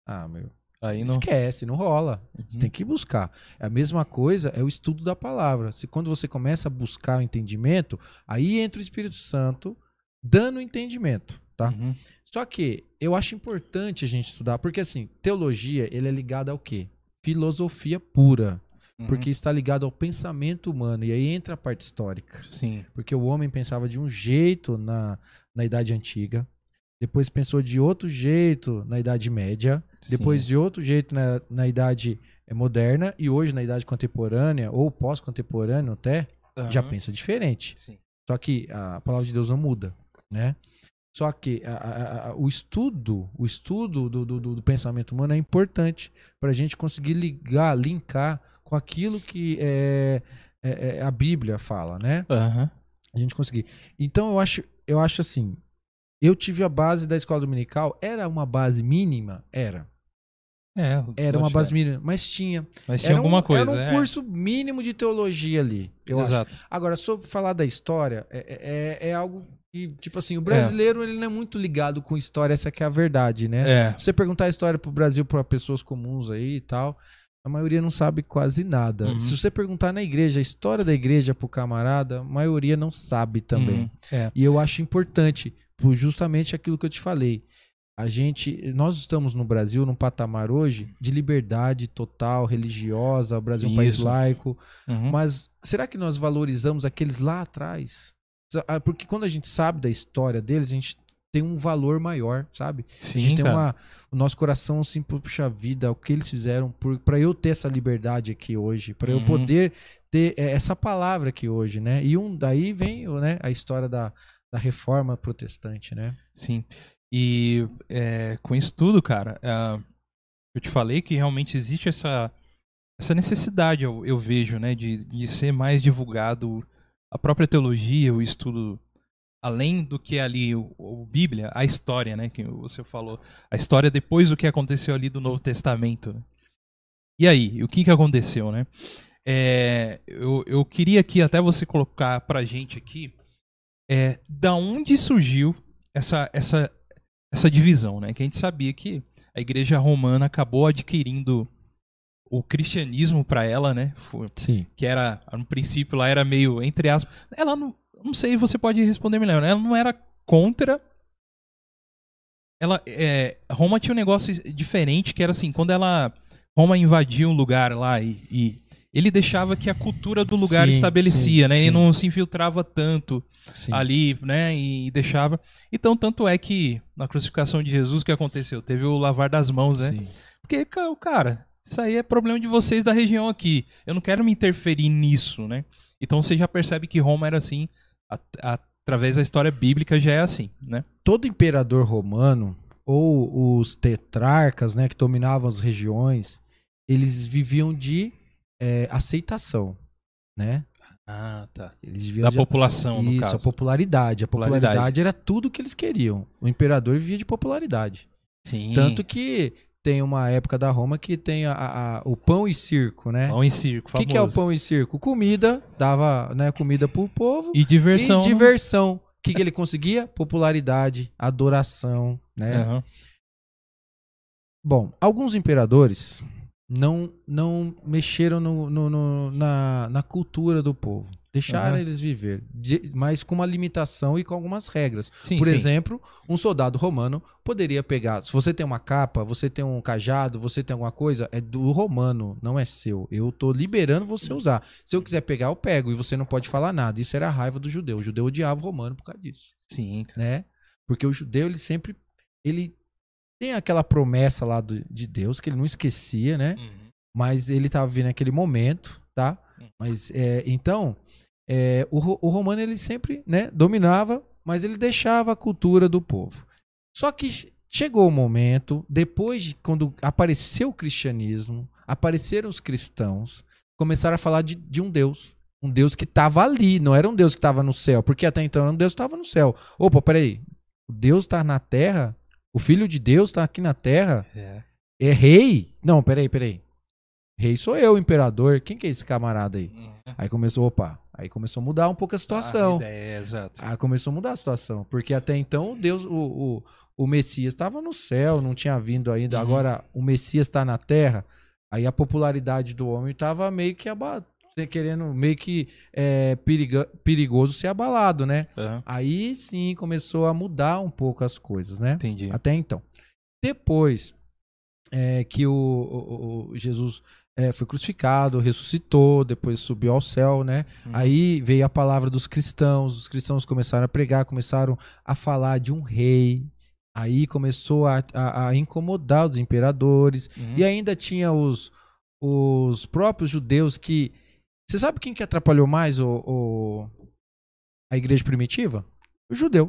ah, meu, Aí não. esquece, não rola. Você Uhum. tem que buscar. A mesma coisa é o estudo da palavra. Se quando você começa a buscar o entendimento, aí entra o Espírito Santo dando entendimento, tá? Uhum. Só que eu acho importante a gente estudar, porque assim, teologia, ele é ligado ao quê? Filosofia pura, Uhum. porque está ligado ao pensamento humano e aí entra a parte histórica. Sim. Porque o homem pensava de um jeito na, na Idade Antiga, depois pensou de outro jeito na Idade Média, depois Sim. de outro jeito na, na Idade eh, Moderna e hoje na Idade Contemporânea ou pós-contemporâneo até, já Aham. pensa diferente. Sim. Só que a palavra de Deus não muda, né? Só que a- a- a- o estudo, o estudo do, do- do- pensamento humano é importante para a gente conseguir ligar, linkar com aquilo que é, é- é a Bíblia fala, né? Aham. a gente conseguir. Então eu acho, eu acho assim, eu tive a base da escola dominical, era uma base mínima, era. É, Era uma base mínima, mas tinha. é. Mas tinha alguma um, coisa, Era um é. curso mínimo de teologia ali, eu acho. Exato. Agora, sobre falar da história, é, é, é algo que, tipo assim, o brasileiro ele não é muito ligado com história, essa que é a verdade, né? É. Se você perguntar a história pro Brasil para pessoas comuns aí e tal, a maioria não sabe quase nada. Uhum. Se você perguntar na igreja, a história da igreja pro camarada, a maioria não sabe também. Uhum. É. E eu acho importante, por justamente aquilo que eu te falei. A gente, nós estamos no Brasil num patamar hoje de liberdade total, religiosa, o Brasil é um país laico, Uhum. mas será que nós valorizamos aqueles lá atrás? Ah, Porque quando a gente sabe da história deles, a gente tem um valor maior, sabe? Sim, a gente tem cara. uma. O nosso coração assim, puxa vida, o que eles fizeram para eu ter essa liberdade aqui hoje, para eu Uhum. poder ter é, essa palavra aqui hoje, né? E um daí vem né, a história da, da reforma protestante, né? Sim. E é, com isso tudo, cara, ah, eu te falei que realmente existe essa, essa necessidade, eu, eu vejo, né, de, de ser mais divulgado a própria teologia, o estudo, além do que é ali o, o Bíblia, a história, né, que você falou, a história depois do que aconteceu ali do Novo Testamento. né? E aí, o que que aconteceu, né? É, eu, eu queria aqui até você colocar pra gente aqui é, da onde surgiu essa, essa, essa divisão, né? Que a gente sabia que a igreja romana acabou adquirindo o cristianismo para ela, né? Foi- Sim. que era, no princípio, lá era meio, entre aspas, ela não, não sei, você pode responder melhor, né? ela não era contra, ela, é, Roma tinha um negócio diferente, que era assim, quando ela, Roma invadia um lugar lá e, e ele deixava que a cultura do lugar Sim, estabelecia, sim, né? sim. Ele não se infiltrava tanto ali, né? E deixava. Então, tanto é que na crucificação de Jesus, o que aconteceu? Teve o lavar das mãos, né? Sim. Porque, ca- cara, isso aí é problema de vocês da região aqui. Eu não quero me interferir nisso, né? Então você já percebe que Roma era assim, através da história bíblica já é assim, né? todo imperador romano ou os tetrarcas, né, que dominavam as regiões, eles viviam de é, aceitação, né? Ah, tá. Da população, no isso, caso. a popularidade. A popularidade. Popularidade. era tudo que eles queriam. O imperador vivia de popularidade. Sim. Tanto que tem uma época da Roma que tem a- a- o pão e circo, né? Pão em circo, O que, que é o pão e circo? Comida, dava né, comida pro povo E diversão. e diversão. O que, que ele conseguia? Popularidade, adoração, né? Aham. Bom, alguns imperadores não, não mexeram no- no- no- na, na cultura do povo. Deixaram Aham. eles viver, de- mas com uma limitação e com algumas regras. Sim, Por sim. exemplo, um soldado romano poderia pegar. Se você tem uma capa, você tem um cajado, você tem alguma coisa, é do romano, não é seu. Eu tô liberando você usar. Se eu quiser pegar, eu pego e você não pode falar nada. Isso era a raiva do judeu. O judeu odiava o romano por causa disso Sim, cara. né? Porque o judeu, ele sempre. Ele tem aquela promessa lá do- de Deus que ele não esquecia, né? Mas ele estava vivendo aquele momento, tá? Uhum. Mas, é, então, é, o, o romano, ele sempre né, dominava, mas ele deixava a cultura do povo. Só que che- chegou o momento, depois de quando apareceu o cristianismo, apareceram os cristãos, começaram a falar de, de um Deus. Um Deus que estava ali, não era um Deus que estava no céu, porque até então era um Deus que estava no céu. Opa, peraí, o Deus está na terra? O Filho de Deus está aqui na terra? É. É rei? Não, peraí, peraí. Rei sou eu, imperador. Quem que é esse camarada aí? Aí começou, opa, aí começou a mudar um pouco a situação. A ideia, é, exato. Aí começou a mudar a situação. Porque até então Deus, o, o, o Messias estava no céu, não tinha vindo ainda. Uhum. Agora o Messias está na terra. Aí a popularidade do homem estava meio que querendo, meio que é, perigoso ser abalado, né? Aham. Aí sim começou a mudar um pouco as coisas, né? Entendi. Até então. Depois é, que o, o- o Jesus é, foi crucificado, ressuscitou, depois subiu ao céu, né? Uhum. Aí veio a palavra dos cristãos, os cristãos começaram a pregar, começaram a falar de um rei. Aí começou a, a- a incomodar os imperadores. Uhum. E ainda tinha os, os próprios judeus que. Você sabe quem que atrapalhou mais o, o- a igreja primitiva? O judeu.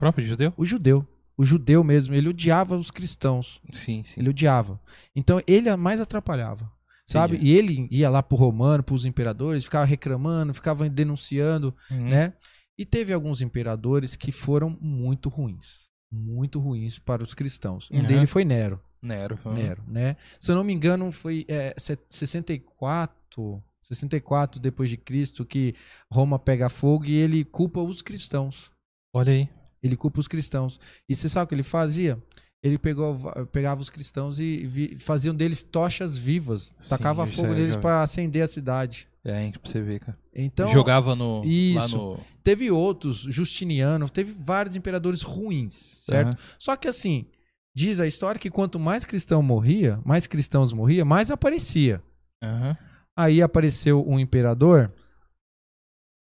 Próprio judeu? O judeu. O judeu mesmo. Ele odiava os cristãos. Sim, sim. Ele odiava. Então ele mais atrapalhava. Sabe? Entendi. E ele ia lá pro romano, pros imperadores, ficava reclamando, ficava denunciando, Uhum. né? E teve alguns imperadores que foram muito ruins. Muito ruins para os cristãos. Um Uhum. deles foi Nero. Nero. uhum. Nero, né? Se eu não me engano, foi é, se- 64, 64 depois de Cristo que Roma pega fogo e ele culpa os cristãos. Olha aí. Ele culpa os cristãos. E você sabe o que ele fazia? Ele pegou, pegava os cristãos e vi- faziam deles tochas vivas. Sim, tacava isso fogo é, neles já para acender a cidade. É, hein, pra você ver, cara. Então, Jogava no. Isso. No. teve outros, Justiniano, teve vários imperadores ruins, certo? Aham. Só que assim, diz a história que quanto mais cristão morria, mais cristãos morria, mais aparecia. Aham. Aí apareceu um imperador,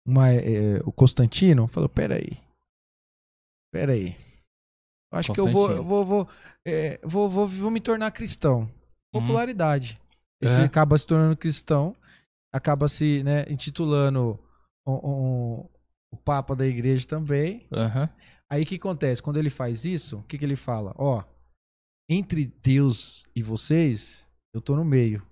uma, é, o Constantino, falou: peraí, peraí. Acho que eu vou, eu vou, vou, é, vou, vou, vou me tornar cristão. Uhum. Popularidade. E Você É. acaba se tornando cristão, acaba se né, intitulando um- um- o Papa da igreja também. Aham. Aí o que acontece? Quando ele faz isso, o que, que ele fala? Ó, entre Deus e vocês, eu tô no meio.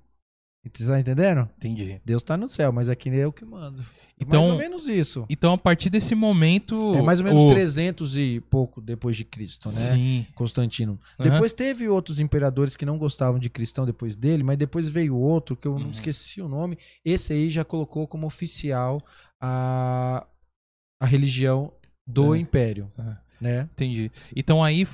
Você tá entendendo? Entendi. Deus tá no céu, mas aqui é eu que mando. É Então- mais ou menos isso. Então, a partir desse momento. É mais ou menos o... 300 e pouco depois de Cristo, né? Sim. Constantino. Aham. Depois teve outros imperadores que não gostavam de cristão depois dele, mas depois veio outro que eu não Uhum. esqueci o nome. Esse aí já colocou como oficial a, a religião do É. império, né? Entendi. Então aí, a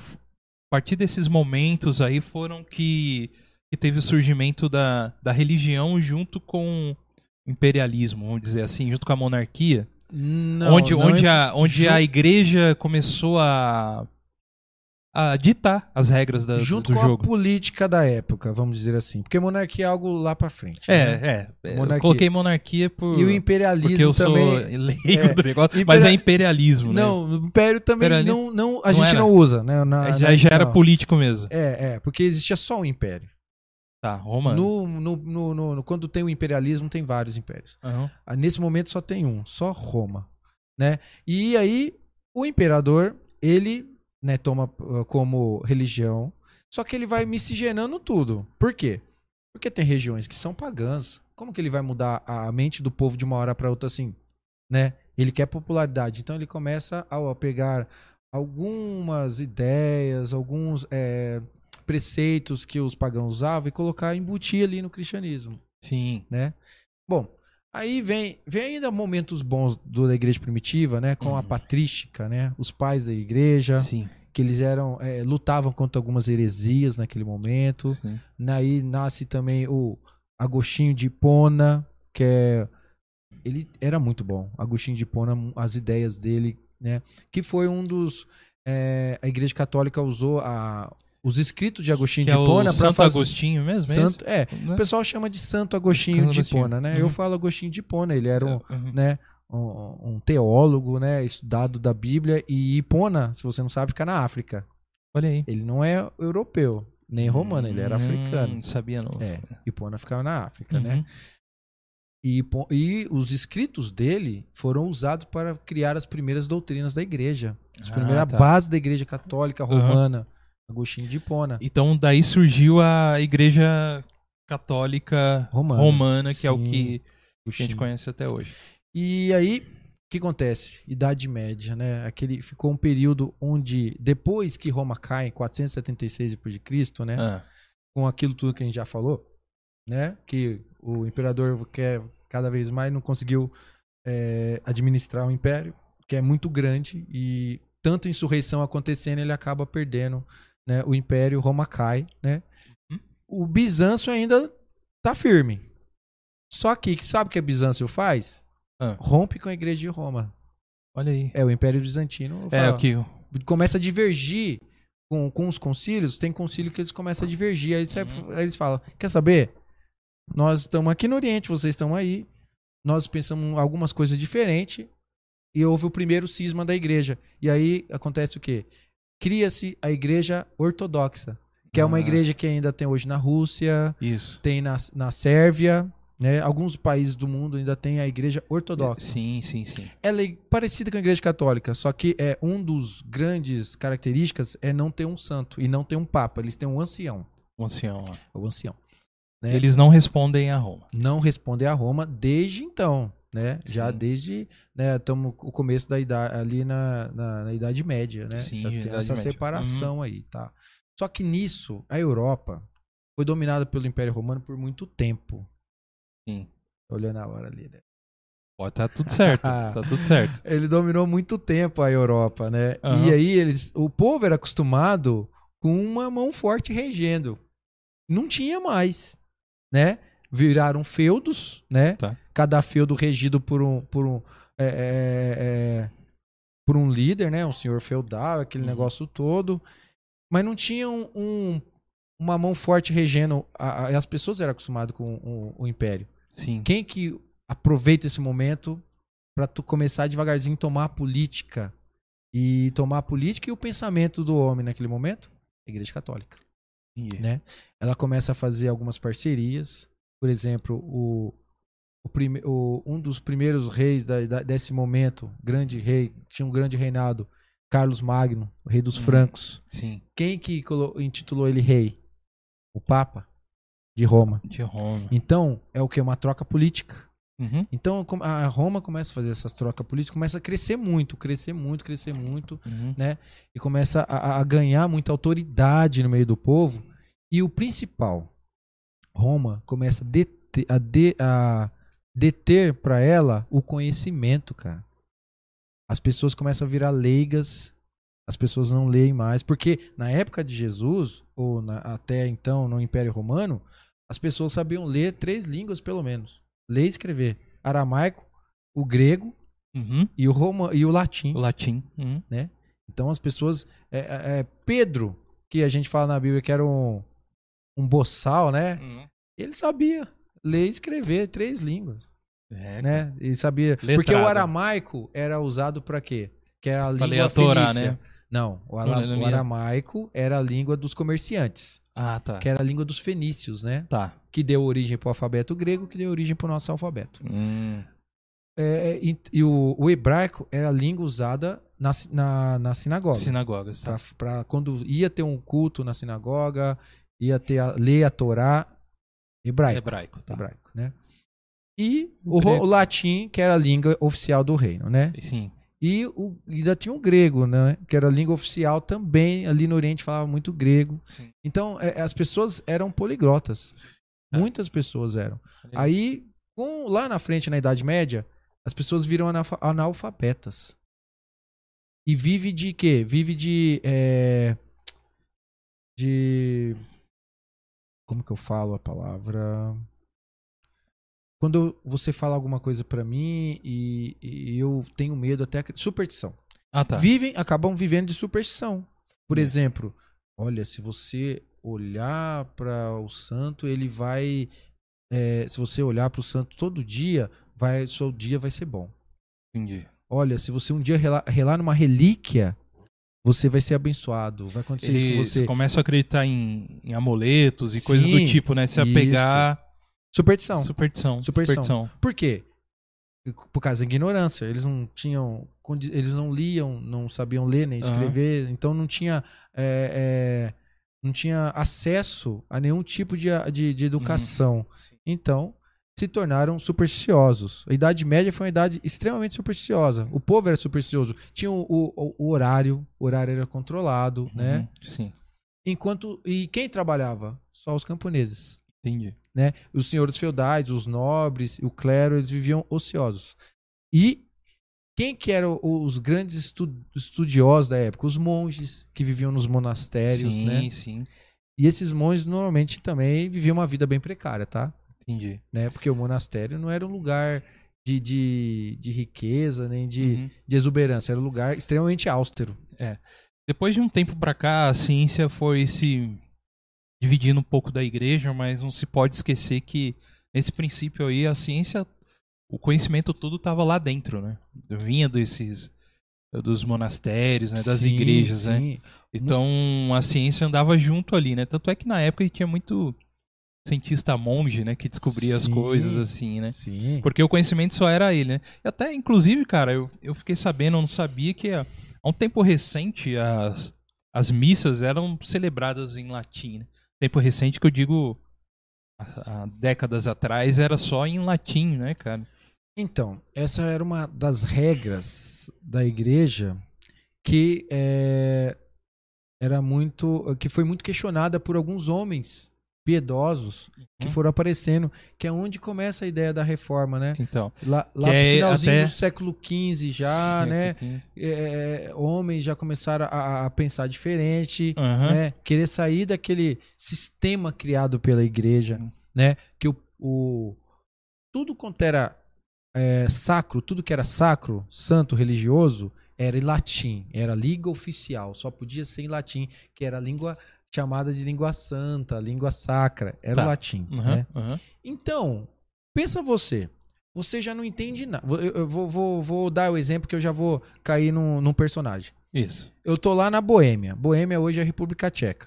partir desses momentos aí foram que, que teve o surgimento da, da religião junto com o imperialismo, vamos dizer assim, junto com a monarquia. Não, onde não onde, é- a, onde a igreja começou a, a ditar as regras da, junto do com jogo. a política da época, vamos dizer assim. Porque monarquia é algo lá pra frente. né? É, é. é, Eu Monarquia. coloquei monarquia por, E o imperialismo porque eu também. sou leigo é, do negócio, impera- mas é imperialismo, né? Não, o império também não, não, a Não gente era? não usa, né? Na- É, já, na- já era não. político mesmo. É, é, porque existia só um império. Tá, Roma. No, no, no, no- quando tem o imperialismo, tem vários impérios. Ah, Nesse momento só tem um, só Roma, né? E aí o imperador, ele, né, toma uh, como religião, só que ele vai miscigenando tudo. Por quê? Porque tem regiões que são pagãs. Como que ele vai mudar a mente do povo de uma hora para outra assim, né? Ele quer popularidade, então ele começa a, a pegar algumas ideias, alguns é, preceitos que os pagãos usavam e colocar, embutir ali no cristianismo, Sim. né? Bom, aí vem, vem ainda momentos bons do, da igreja primitiva, né? Com a Uhum. patrística, né? Os pais da igreja, Sim. que eles eram é, lutavam contra algumas heresias naquele momento. sim. Daí nasce também o Agostinho de Hipona, que é. Ele era muito bom. Agostinho de Hipona, as ideias dele, né? Que foi um dos. é, a Igreja Católica usou a, os escritos de Agostinho Que de é Hipona para Santo fazer. Agostinho mesmo? é Santo, é, isso? o Né? pessoal chama de Santo Agostinho Santo de. Hipona, né? Uhum. Eu falo Agostinho de Hipona, ele era um, Uhum. né, um, um teólogo, né, estudado da Bíblia e Hipona, se você não sabe, fica na África. Olha aí. Ele não é europeu, nem romano, ele era Hum, africano. Sabia não. É, Hipona ficava na África, Uhum. né? E, e os escritos dele foram usados para criar as primeiras doutrinas da igreja. As Ah, primeiras tá. bases da igreja católica romana. Agostinho de Hipona. Então daí surgiu a igreja católica Romana. romana, que é o Sim. que a gente Agostinho. conhece até hoje. E aí, o que acontece? Idade Média, né? Aquele, ficou um período onde, depois que Roma cai, em 476 d.C., né? Ah, Com aquilo tudo que a gente já falou, né? Que o imperador quer cada vez mais, não conseguiu é, administrar o império, que é muito grande, e tanta insurreição acontecendo, ele acaba perdendo né? o império, Roma cai, né? Uhum. O Bizâncio ainda tá firme. Só que, sabe o que a Bizâncio faz? Ah. Rompe com a igreja de Roma. olha aí. É, o Império Bizantino É, o que. começa a divergir com, com os concílios. Tem concílio que eles começam a divergir. Aí, você- Uhum. aí eles falam: Quer saber? Nós estamos aqui no Oriente, vocês estão aí. Nós pensamos algumas coisas diferentes. E houve o primeiro cisma da igreja. E aí acontece o quê? Cria-se a igreja ortodoxa, que é uma Ah. igreja que ainda tem hoje na Rússia, Isso. tem na, na Sérvia. Né? Alguns países do mundo ainda tem a igreja ortodoxa Sim, sim, sim. ela é parecida com a igreja católica, só que é um dos grandes características é não ter um santo e não ter um papa, eles têm um ancião, O ancião lá. o ancião. Né? Eles não respondem a Roma. não respondem a Roma desde então, né? Já Sim. desde, né, estamos no começo da idade ali na, na, na idade média, né? Sim, Já tem Idade essa Média. Uhum. separação aí, tá? Só que nisso, a Europa foi dominada pelo Império Romano por muito tempo. Sim. Tô olhando a hora ali, né? Pode tá tudo certo. tá tudo certo. Ele dominou muito tempo a Europa, né? Aham. E aí eles, o povo era acostumado com uma mão forte regendo. Não tinha mais, né? Viraram feudos, né? Tá. Cada feudo regido por um, por um, é, é, é, por um líder, né? Um senhor feudal, aquele Uhum. negócio todo. Mas não tinha um, um- uma mão forte regendo. A, a- as pessoas eram acostumadas com o, o império. Sim. Quem que aproveita esse momento para tu começar devagarzinho a tomar a política e tomar a política e o pensamento do homem naquele momento? A Igreja Católica, Entendi. né? Ela começa a fazer algumas parcerias, por exemplo, o, o, prime, o um dos primeiros reis da, da- desse momento, grande rei, tinha um grande reinado, Carlos Magno, o rei dos Uhum. francos. Sim. Quem que intitulou ele rei? O Papa de Roma. De Roma. Então, é o que? Uma troca política. Uhum. Então a Roma começa a fazer essas trocas políticas, começa a crescer muito, crescer muito, crescer muito, Uhum. e começa a- a ganhar muita autoridade no meio do povo. E o principal, Roma começa a deter, a de- a deter para ela o conhecimento, cara. As pessoas começam a virar leigas, as pessoas não leem mais, porque na época de Jesus, ou na- até então no Império Romano, as pessoas sabiam ler três línguas pelo menos. Ler e escrever. Aramaico, o grego Uhum. e o, roma, e o latim. O latim. Uhum. Então as pessoas. É, é, é, Pedro, que a gente fala na Bíblia que era um, um boçal, né? Uhum. Ele sabia ler e escrever três línguas, É, né? Ele sabia. Porque Letrado. o aramaico era usado para quê? Que é a Pra língua ler a Torá, né? Não, o, ara- o aramaico era a língua dos comerciantes, Ah, tá. que era a língua dos fenícios, né? Tá. Que deu origem para o alfabeto grego, que deu origem para o nosso alfabeto. Hum. É, e e o, o hebraico era a língua usada na, na, na sinagoga. Sinagogas, tá. Pra, pra quando ia ter um culto na sinagoga, ia ter a, ler a Torá hebraico. Hebraico, tá. hebraico, né? E O o, o latim, que era a língua oficial do reino, né? Sim. E o, ainda tinha o grego, né? Que era a língua oficial também. Ali no Oriente falava muito grego. Sim. Então, é, as pessoas eram poliglotas. É. Muitas pessoas eram. É. Aí, com, lá na frente, na Idade Média, as pessoas viram analfa- analfabetas. E vive de quê? Vive de. é, de. Como que eu falo a palavra? Quando você fala alguma coisa pra mim e, e eu tenho medo até. Superstição. Ah, tá. Vivem, acabam vivendo de superstição. Por É. exemplo, olha, se você olhar para o santo, ele vai. é, se você olhar para o santo todo dia, vai, seu dia vai ser bom. Entendi. Olha, se você um dia relar, relar numa relíquia, você vai ser abençoado. Vai acontecer isso com Eles você. começam a acreditar em, em amoletos e coisas do Sim, tipo, né? Se isso. apegar. Superstição. Superstição. Superstição. Por quê? Por causa da ignorância. Eles não tinham. Eles não liam, não sabiam ler nem escrever, então não tinha. é, é, não tinha acesso a nenhum tipo de, de, de educação. Então, se tornaram supersticiosos. A Idade Média foi uma idade extremamente supersticiosa. O povo era supersticioso. Tinha o, o- o horário, o horário era controlado, né? Uhum, Sim, Enquanto. E quem trabalhava? Só os camponeses entendi. né? Os senhores feudais, os nobres, o clero, eles viviam ociosos. E quem que eram os grandes estu- estudiosos da época? Os monges que viviam nos monastérios, sim, né? sim. E esses monges normalmente também viviam uma vida bem precária, tá? Entendi. Né? Porque o monastério não era um lugar de, de, de riqueza, nem de, Uhum. de exuberância. Era um lugar extremamente austero. Depois de um tempo pra cá, a ciência foi se dividindo um pouco da igreja, mas não se pode esquecer que nesse princípio aí a ciência, o conhecimento todo estava lá dentro, né? Vinha desses dos monastérios, né, das Sim, igrejas, né? sim. Então a ciência andava junto ali, né? Tanto é que na época tinha muito cientista monge, né, que descobria as Sim. coisas assim, né? Sim. Porque o conhecimento só era ele, né? E até, inclusive, cara, eu, eu fiquei sabendo, eu não sabia que há, há um tempo recente as, as missas eram celebradas em latim, né? Tempo recente que eu digo há, há décadas atrás era só em latim, né, cara? Então, essa era uma das regras da igreja que é, era muito, que foi muito questionada por alguns homens piedosos que Uhum. foram aparecendo, que é onde começa a ideia da reforma, né? Então, Lá, lá Que no é finalzinho até- do século XV já, né? Sim, é, homens já começaram a, a pensar diferente, Aham. né? Querer sair daquele sistema criado pela igreja, Uhum. né? Que o, o- tudo quanto era é, sacro, tudo que era sacro, santo, religioso, era em latim, era língua oficial, só podia ser em latim, que era a língua chamada de língua santa, língua sacra, era Tá. o latim, Aham, né? aham. Então, pensa você. Você já não entende nada. Eu, eu vou, vou- vou dar o exemplo que eu já vou cair num, num personagem. Isso. Eu tô lá na Boêmia. Boêmia hoje é a República Tcheca.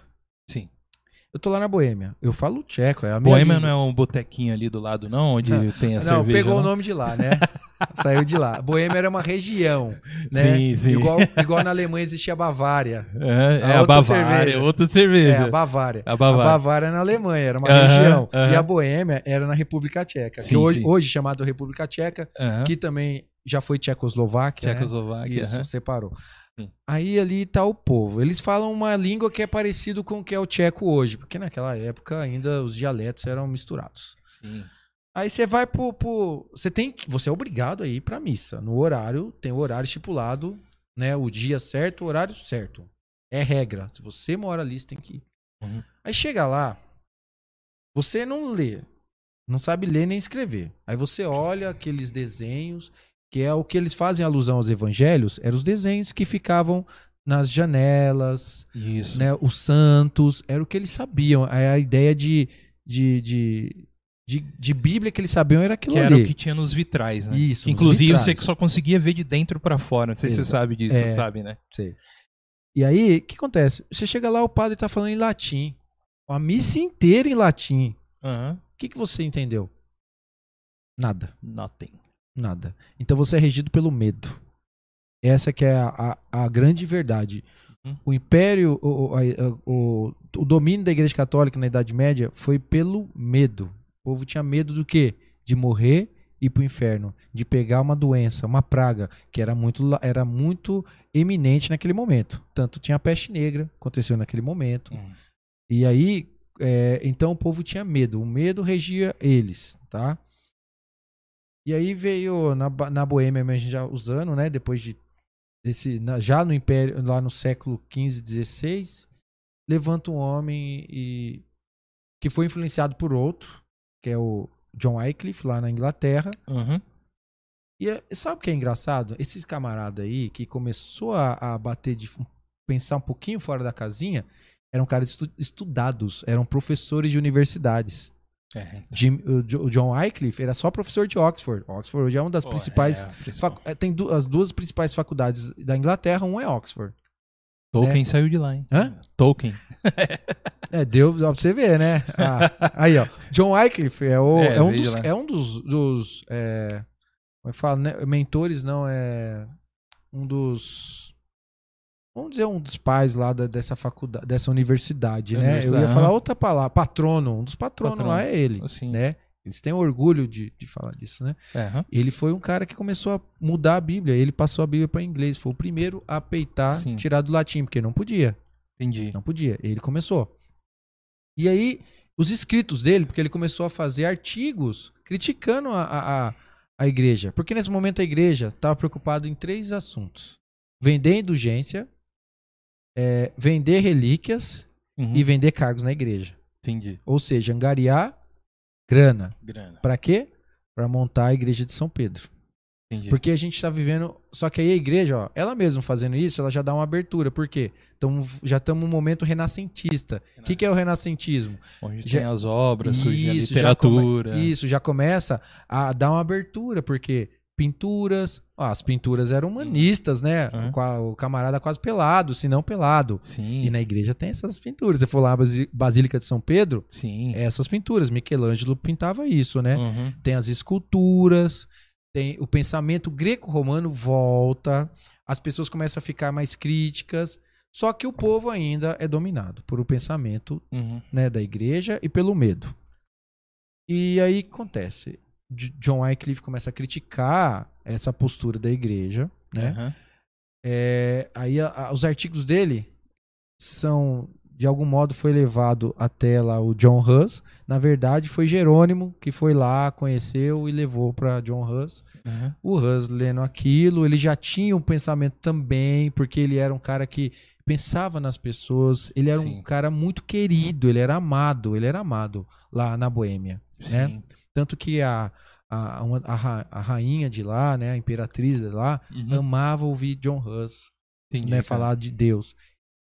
Eu tô lá na Boêmia. Eu falo tcheco, é a Boêmia língua. não é um botequinho ali do lado, não? Onde tem a Não, cerveja. pegou não? o nome de lá, né? Saiu de lá. Boêmia era uma região, né? Sim, sim. Igual, igual na Alemanha existia a Bavária. É, é A a, outra Bavária, cerveja. outra É, cerveja. a Bavária. A Bavária. A Bavária é na Alemanha, era uma Aham, região. aham. E a Boêmia era na República Tcheca. Sim, hoje, sim. hoje chamada República Tcheca, Aham. que também já foi Tchecoslováquia. né? Tchecoslováquia. Isso, aham. separou. Aí ali tá o povo. Eles falam uma língua que é parecido com o que é o tcheco hoje, porque naquela época ainda os dialetos eram misturados. Sim. Aí você vai pro, pro- você tem que- você é obrigado a ir pra missa. No horário, tem o horário estipulado, né, o dia certo, o horário certo. É regra. Se você mora ali, você tem que ir. Uhum. Aí chega lá, você não lê, não sabe ler nem escrever. Aí você olha aqueles desenhos, que é o que eles fazem alusão aos evangelhos, eram os desenhos que ficavam nas janelas, Isso. né, os santos, era o que eles sabiam. A ideia de, de, de, de, de Bíblia que eles sabiam era aquilo Que era ali. o que tinha nos vitrais, né? Isso, Que, Inclusive vitrais. você só conseguia ver de dentro pra fora. Não sei se você Exato. sabe disso, É. sabe, né? Sei. E aí, o que acontece? Você chega lá, o padre tá falando em latim. A missa inteira em latim. Aham. O que, que você entendeu? Nada. Nothing. Nada. Então você é regido pelo medo. Essa que é a, a, a grande verdade. Uhum. O império, o, o, a- o, o domínio da Igreja Católica na Idade Média foi pelo medo. O povo tinha medo do quê? De morrer ir pro inferno, de pegar uma doença, uma praga, que era muito, era muito eminente naquele momento. Tanto tinha a peste negra, aconteceu naquele momento. Hum. E aí, é, então o povo tinha medo. O medo regia eles, tá? E aí veio na, na Boêmia, a gente já usando, né? Depois de desse, na- já no Império, lá no século XV, XVI, levanta um homem e que foi influenciado por outro, que é o John Wycliffe lá na Inglaterra. Uhum. E é- sabe o que é engraçado? Esses camaradas aí que começou a, a bater de pensar um pouquinho fora da casinha, eram caras estu- estudados, eram professores de universidades. É. Jim- o, Jo- o John Wycliffe era só professor de Oxford. Oxford hoje é uma das Pô, principais. é, principal. facu- é, tem du- as duas principais faculdades da Inglaterra, um é Oxford. Tolkien saiu de lá, hein? Hã? Tolkien. É, deu pra você ver, né? Ah, aí, ó. John Wycliffe é, o, É, é, um, dos, é um dos. dos é, como é que fala? Né? Mentores, não, é. Um dos. Vamos dizer, um dos pais lá da- dessa faculdade, dessa universidade, né? Eu ia Universidade, falar outra palavra. Patrono. Um dos patronos Patrono. lá é ele, Assim. né? Eles têm orgulho de, de falar disso, né? Aham. Ele foi um cara que começou a mudar a Bíblia. Ele passou a Bíblia para inglês. Foi o primeiro a peitar, Sim. tirar do latim, porque não podia. Entendi. Não podia. Ele começou. E aí, os escritos dele, porque ele começou a fazer artigos criticando a, a, a, a igreja. Porque nesse momento a igreja estava preocupada em três assuntos: vender indulgência, é, vender relíquias Uhum. e vender cargos na igreja. Entendi. Ou seja, angariar grana. Grana. Para quê? Para montar a igreja de São Pedro. Entendi. Porque a gente tá vivendo. Só que aí a igreja, ó, ela mesma fazendo isso, ela já dá uma abertura. Por quê? Já estamos num momento renascentista. O que, que é o renascentismo? Onde já- tem as obras, surge a Isso, já literatura. come- Isso, já começa a dar uma abertura, porque pinturas. Ó, as pinturas eram humanistas, né? A- O camarada quase pelado, se não pelado. Sim. E na igreja tem essas pinturas. Se for lá na Basílica de São Pedro, Sim. essas pinturas. Michelangelo pintava isso, né? Uhum. tem as esculturas, tem o pensamento greco-romano volta, as pessoas começam a ficar mais críticas, só que o povo ainda é dominado por o pensamento Uhum. né, da igreja e pelo medo. E aí acontece? John Wycliffe começa a criticar essa postura da igreja, né? Aham. É, aí a- a- os artigos dele são de algum modo foi levado até lá o John Hus. Na verdade, foi Jerônimo que foi lá, conheceu e levou para John Hus. Aham. O Hus lendo aquilo, ele já tinha um pensamento também, porque ele era um cara que pensava nas pessoas, ele era Sim. um cara muito querido, ele era amado, ele era amado lá na Boêmia, né? Tanto que a, a, a, a rainha de lá, né, a imperatriz de lá, Uhum. amava ouvir John Hus Entendi, né, falar de Deus.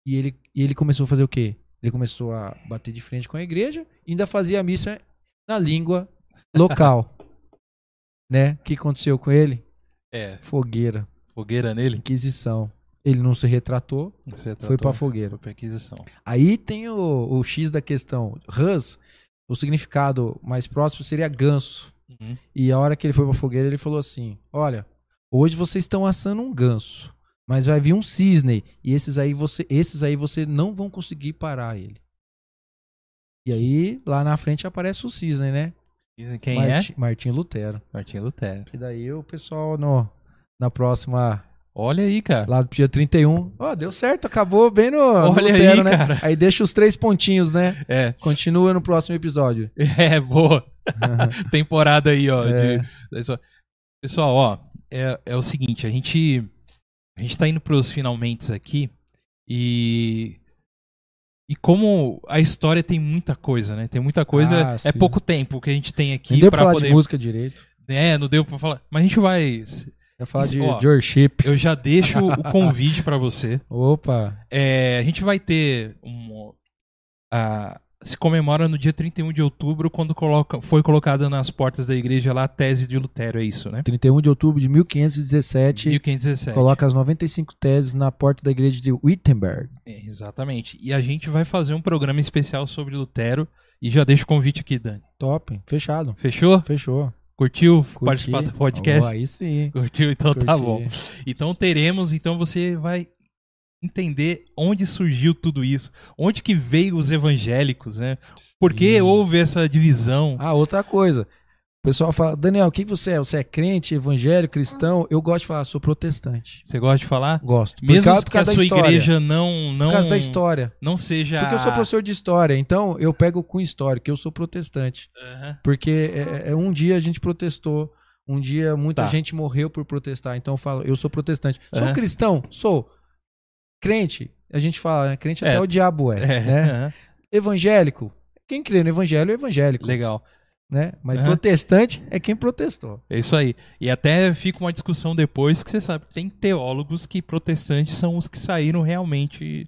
E ele, e ele começou a fazer o quê? Ele começou a bater de frente com a igreja e ainda fazia a missa na língua local. né? O que aconteceu com ele? É, Fogueira, fogueira nele. Inquisição. Ele não se retratou, Você foi pra tratou- fogueira. Foi pra Inquisição. Aí tem o, o X da questão. Hus, o significado mais próximo seria ganso. Uhum. E a hora que ele foi pra fogueira, ele falou assim: Olha, hoje vocês estão assando um ganso, mas vai vir um cisne, e esses aí você, esses aí você não vão conseguir parar ele. E aí, lá na frente aparece o cisne, né? Quem Marti- Martinho Lutero. é? Martinho Lutero. Que daí o pessoal no, na próxima, Olha aí, cara. lá do dia 31, ó, deu certo, acabou bem no, no Olha Lutero, aí, né? cara. Aí deixa os três pontinhos, né? É, Continua no próximo episódio. é, boa. Temporada aí, ó. É. de- Pessoal, ó, é, é o seguinte, a gente, a gente tá indo pros finalmente aqui e. E como a história tem muita coisa, né? Tem muita coisa. Ah, é pouco tempo que a gente tem aqui falar poder. de música direito. É, não deu pra falar. Mas a gente vai. Ia falar de, Ó, de worship. Eu já deixo o convite pra você. Opa, É, a gente vai ter um. a- se comemora no dia 31 de outubro, quando coloca, foi colocada nas portas da igreja lá a tese de Lutero, é isso, né? 31 de outubro de 1517, 1517. coloca as 95 teses na porta da igreja de Wittenberg. É, exatamente. E a gente vai fazer um programa especial sobre Lutero. E já deixo o convite aqui, Dani. Top, fechado. Fechou? Fechou. Curtiu Curti. participar do podcast? Oh, aí sim. Curtiu? Então tá Curti. bom. Então teremos, então você vai entender onde surgiu tudo isso, onde que veio os evangélicos, né? Por que houve essa divisão? Ah, outra coisa. O pessoal fala, Daniel, o que você é? Você é crente, evangélico, cristão? Eu gosto de falar, sou protestante. Você gosta de falar? Gosto. Por Mesmo causa- que a sua história. igreja não não Por causa da história. não seja Porque eu sou professor de história, então eu pego com história, que eu sou protestante. Aham. Porque é, é, um dia a gente protestou, um dia muita Tá. gente morreu por protestar, então eu falo, eu sou protestante. Sou cristão? Sou. Crente? A gente fala, né? crente É. até o diabo é, É, né? aham. Evangélico? Quem crê no evangelho é evangélico, Legal. Né? Mas Aham. protestante é quem protestou. É isso aí. E até fica uma discussão depois que você sabe que tem teólogos que protestantes são os que saíram realmente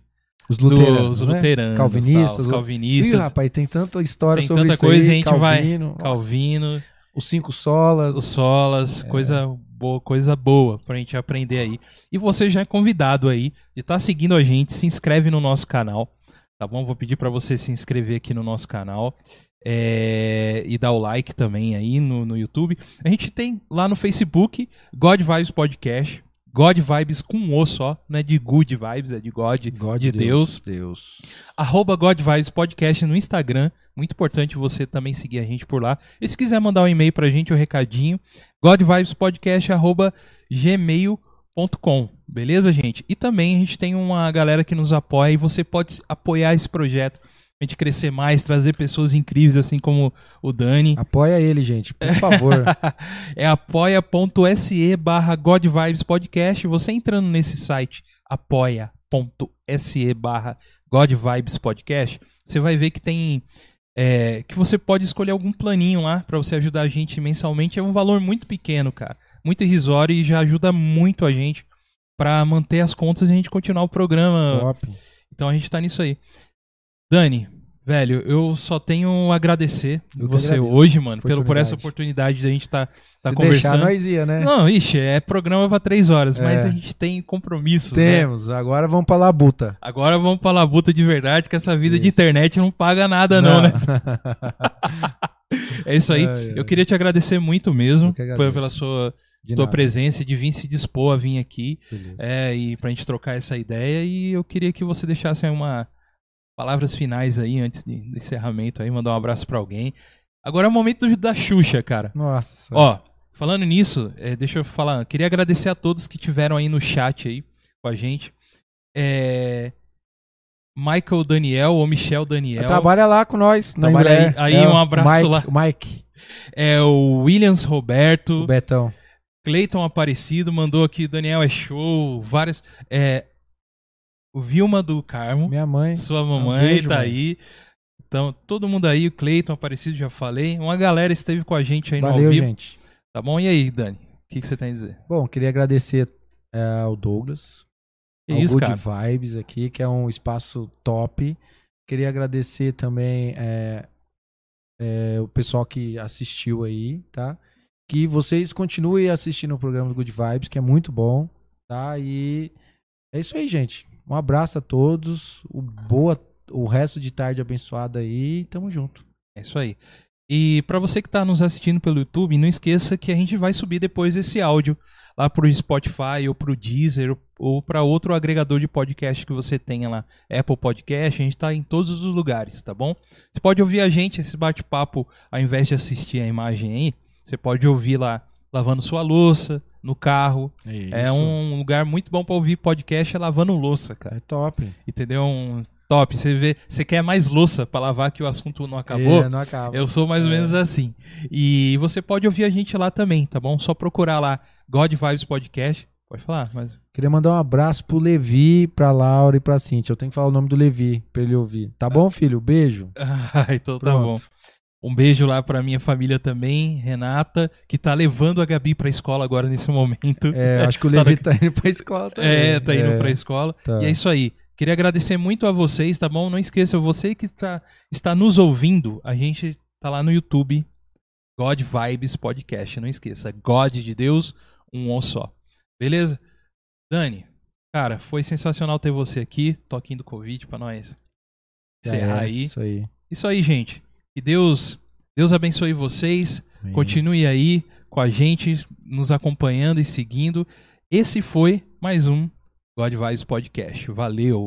Os dos luteranos, né? luteranos, Calvinistas, tal, os Ih, calvinistas, rapaz, tem tanta história Tem sobre tanta isso coisa, aí, a gente vai- Calvino, Calvino, os cinco solas. os solas, É. coisa boa, coisa boa pra gente aprender aí. E você já é convidado aí de estar seguindo a gente, se inscreve no nosso canal, tá bom? Vou pedir pra você se inscrever aqui no nosso canal. É, e dar o like também aí no, no YouTube. A gente tem lá no Facebook God Vibes Podcast. God Vibes com um O só, não é de Good Vibes, é de God, God de Deus. Deus. arroba God Vibes Podcast no Instagram. Muito importante você também seguir a gente por lá. E se quiser mandar um e-mail pra gente, o um recadinho, godvibespodcast arroba gmail.com. Beleza, gente? E também a gente tem uma galera que nos apoia e você pode apoiar esse projeto. A gente crescer mais, trazer pessoas incríveis assim como o Dani. Apoia ele, gente, por favor. é apoia.se barra God Vibes Podcast. Você entrando nesse site apoia.se barra God Vibes Podcast, você vai ver que tem é, que você pode escolher algum planinho lá para você ajudar a gente mensalmente. É um valor muito pequeno, cara. Muito irrisório e já ajuda muito a gente para manter as contas e a gente continuar o programa. Top. Então a gente tá nisso aí. Dani, velho, eu só tenho a agradecer Eu você agradeço hoje, mano, pelo, por essa oportunidade. de a gente tá, tá Se conversando. deixar, nós ia, né? Não, ixi, é programa pra três horas, mas É. a gente tem compromissos, né? Temos. Agora vamos pra Labuta. Agora vamos pra labuta de verdade, que essa vida de Isso. internet não paga nada não, né? É isso aí. Eu queria te agradecer muito mesmo pela, sua, De tua nada. presença, de vir se dispor a vir aqui. Beleza. É, e pra gente trocar essa ideia. E eu queria que você deixasse aí uma palavras finais aí antes de, do encerramento aí, mandar um abraço pra alguém. Agora é o momento do- da Xuxa, cara. Nossa. Ó, falando nisso, é, deixa eu falar, queria agradecer a todos que tiveram aí no chat aí com a gente. É, Michael Daniel ou Michel Daniel. Trabalha lá com nós. na Trabalha aí- aí, É, um o abraço Mike, lá. Mike, É o Williams Roberto. o Betão. Cleiton Aparecido mandou aqui, Daniel é show, várias. É, o Vilma do Carmo, Minha mãe. sua mamãe beijo, tá mãe. aí. Então, todo mundo aí, o Cleiton Aparecido, já falei. Uma galera esteve com a gente aí no Valeu, ao vivo. gente. Tá bom? E aí, Dani? O que, que você tem a dizer? Bom, queria agradecer é, ao Douglas. Ao isso, Good cara? Vibes aqui, que é um espaço top. Queria agradecer também é, é, o pessoal que assistiu aí, tá? Que vocês continuem assistindo o programa do Good Vibes, que é muito bom, tá? E é isso aí, gente. Um abraço a todos. O boa, o resto de tarde abençoada aí. Tamo junto. É isso aí. E pra você que tá nos assistindo pelo YouTube, não esqueça que a gente vai subir depois esse áudio lá pro Spotify ou pro Deezer ou- para outro agregador de podcast que você tenha lá. Apple Podcast, a gente tá em todos os lugares, tá bom? Você pode ouvir a gente, esse bate-papo, ao invés de assistir a imagem aí, você pode ouvir lá lavando sua louça, no carro. É um lugar muito bom pra ouvir podcast é lavando louça, cara. É top. Entendeu? Um top. Você vê, você quer mais louça pra lavar que o assunto não acabou? É, não acaba. Eu sou mais ou É. menos assim. E você pode ouvir a gente lá também, tá bom? Só procurar lá God Vibes Podcast. Pode falar, mas. Queria mandar um abraço pro Levi, pra Laura e pra Cintia. Eu tenho que falar o nome do Levi pra ele ouvir. Tá bom, filho? Beijo. Ah, então tá bom. Um beijo lá pra minha família também, Renata, que tá levando a Gabi pra escola agora nesse momento. É, acho que o Levi tá indo pra escola também. É, tá indo É, pra escola. tá. E é isso aí. Queria agradecer muito a vocês, tá bom? Não esqueça, você que está, está nos ouvindo, a gente tá lá no YouTube, God Vibes Podcast. Não esqueça, God de Deus, um on só. Beleza? Dani, cara, foi sensacional ter você aqui. Toquinho do Covid pra nós encerrar É, aí. Isso aí. Isso aí, gente. Que Deus, Deus abençoe vocês. Amém. Continue aí com a gente, nos acompanhando e seguindo. Esse foi mais um God Vibes Podcast. Valeu!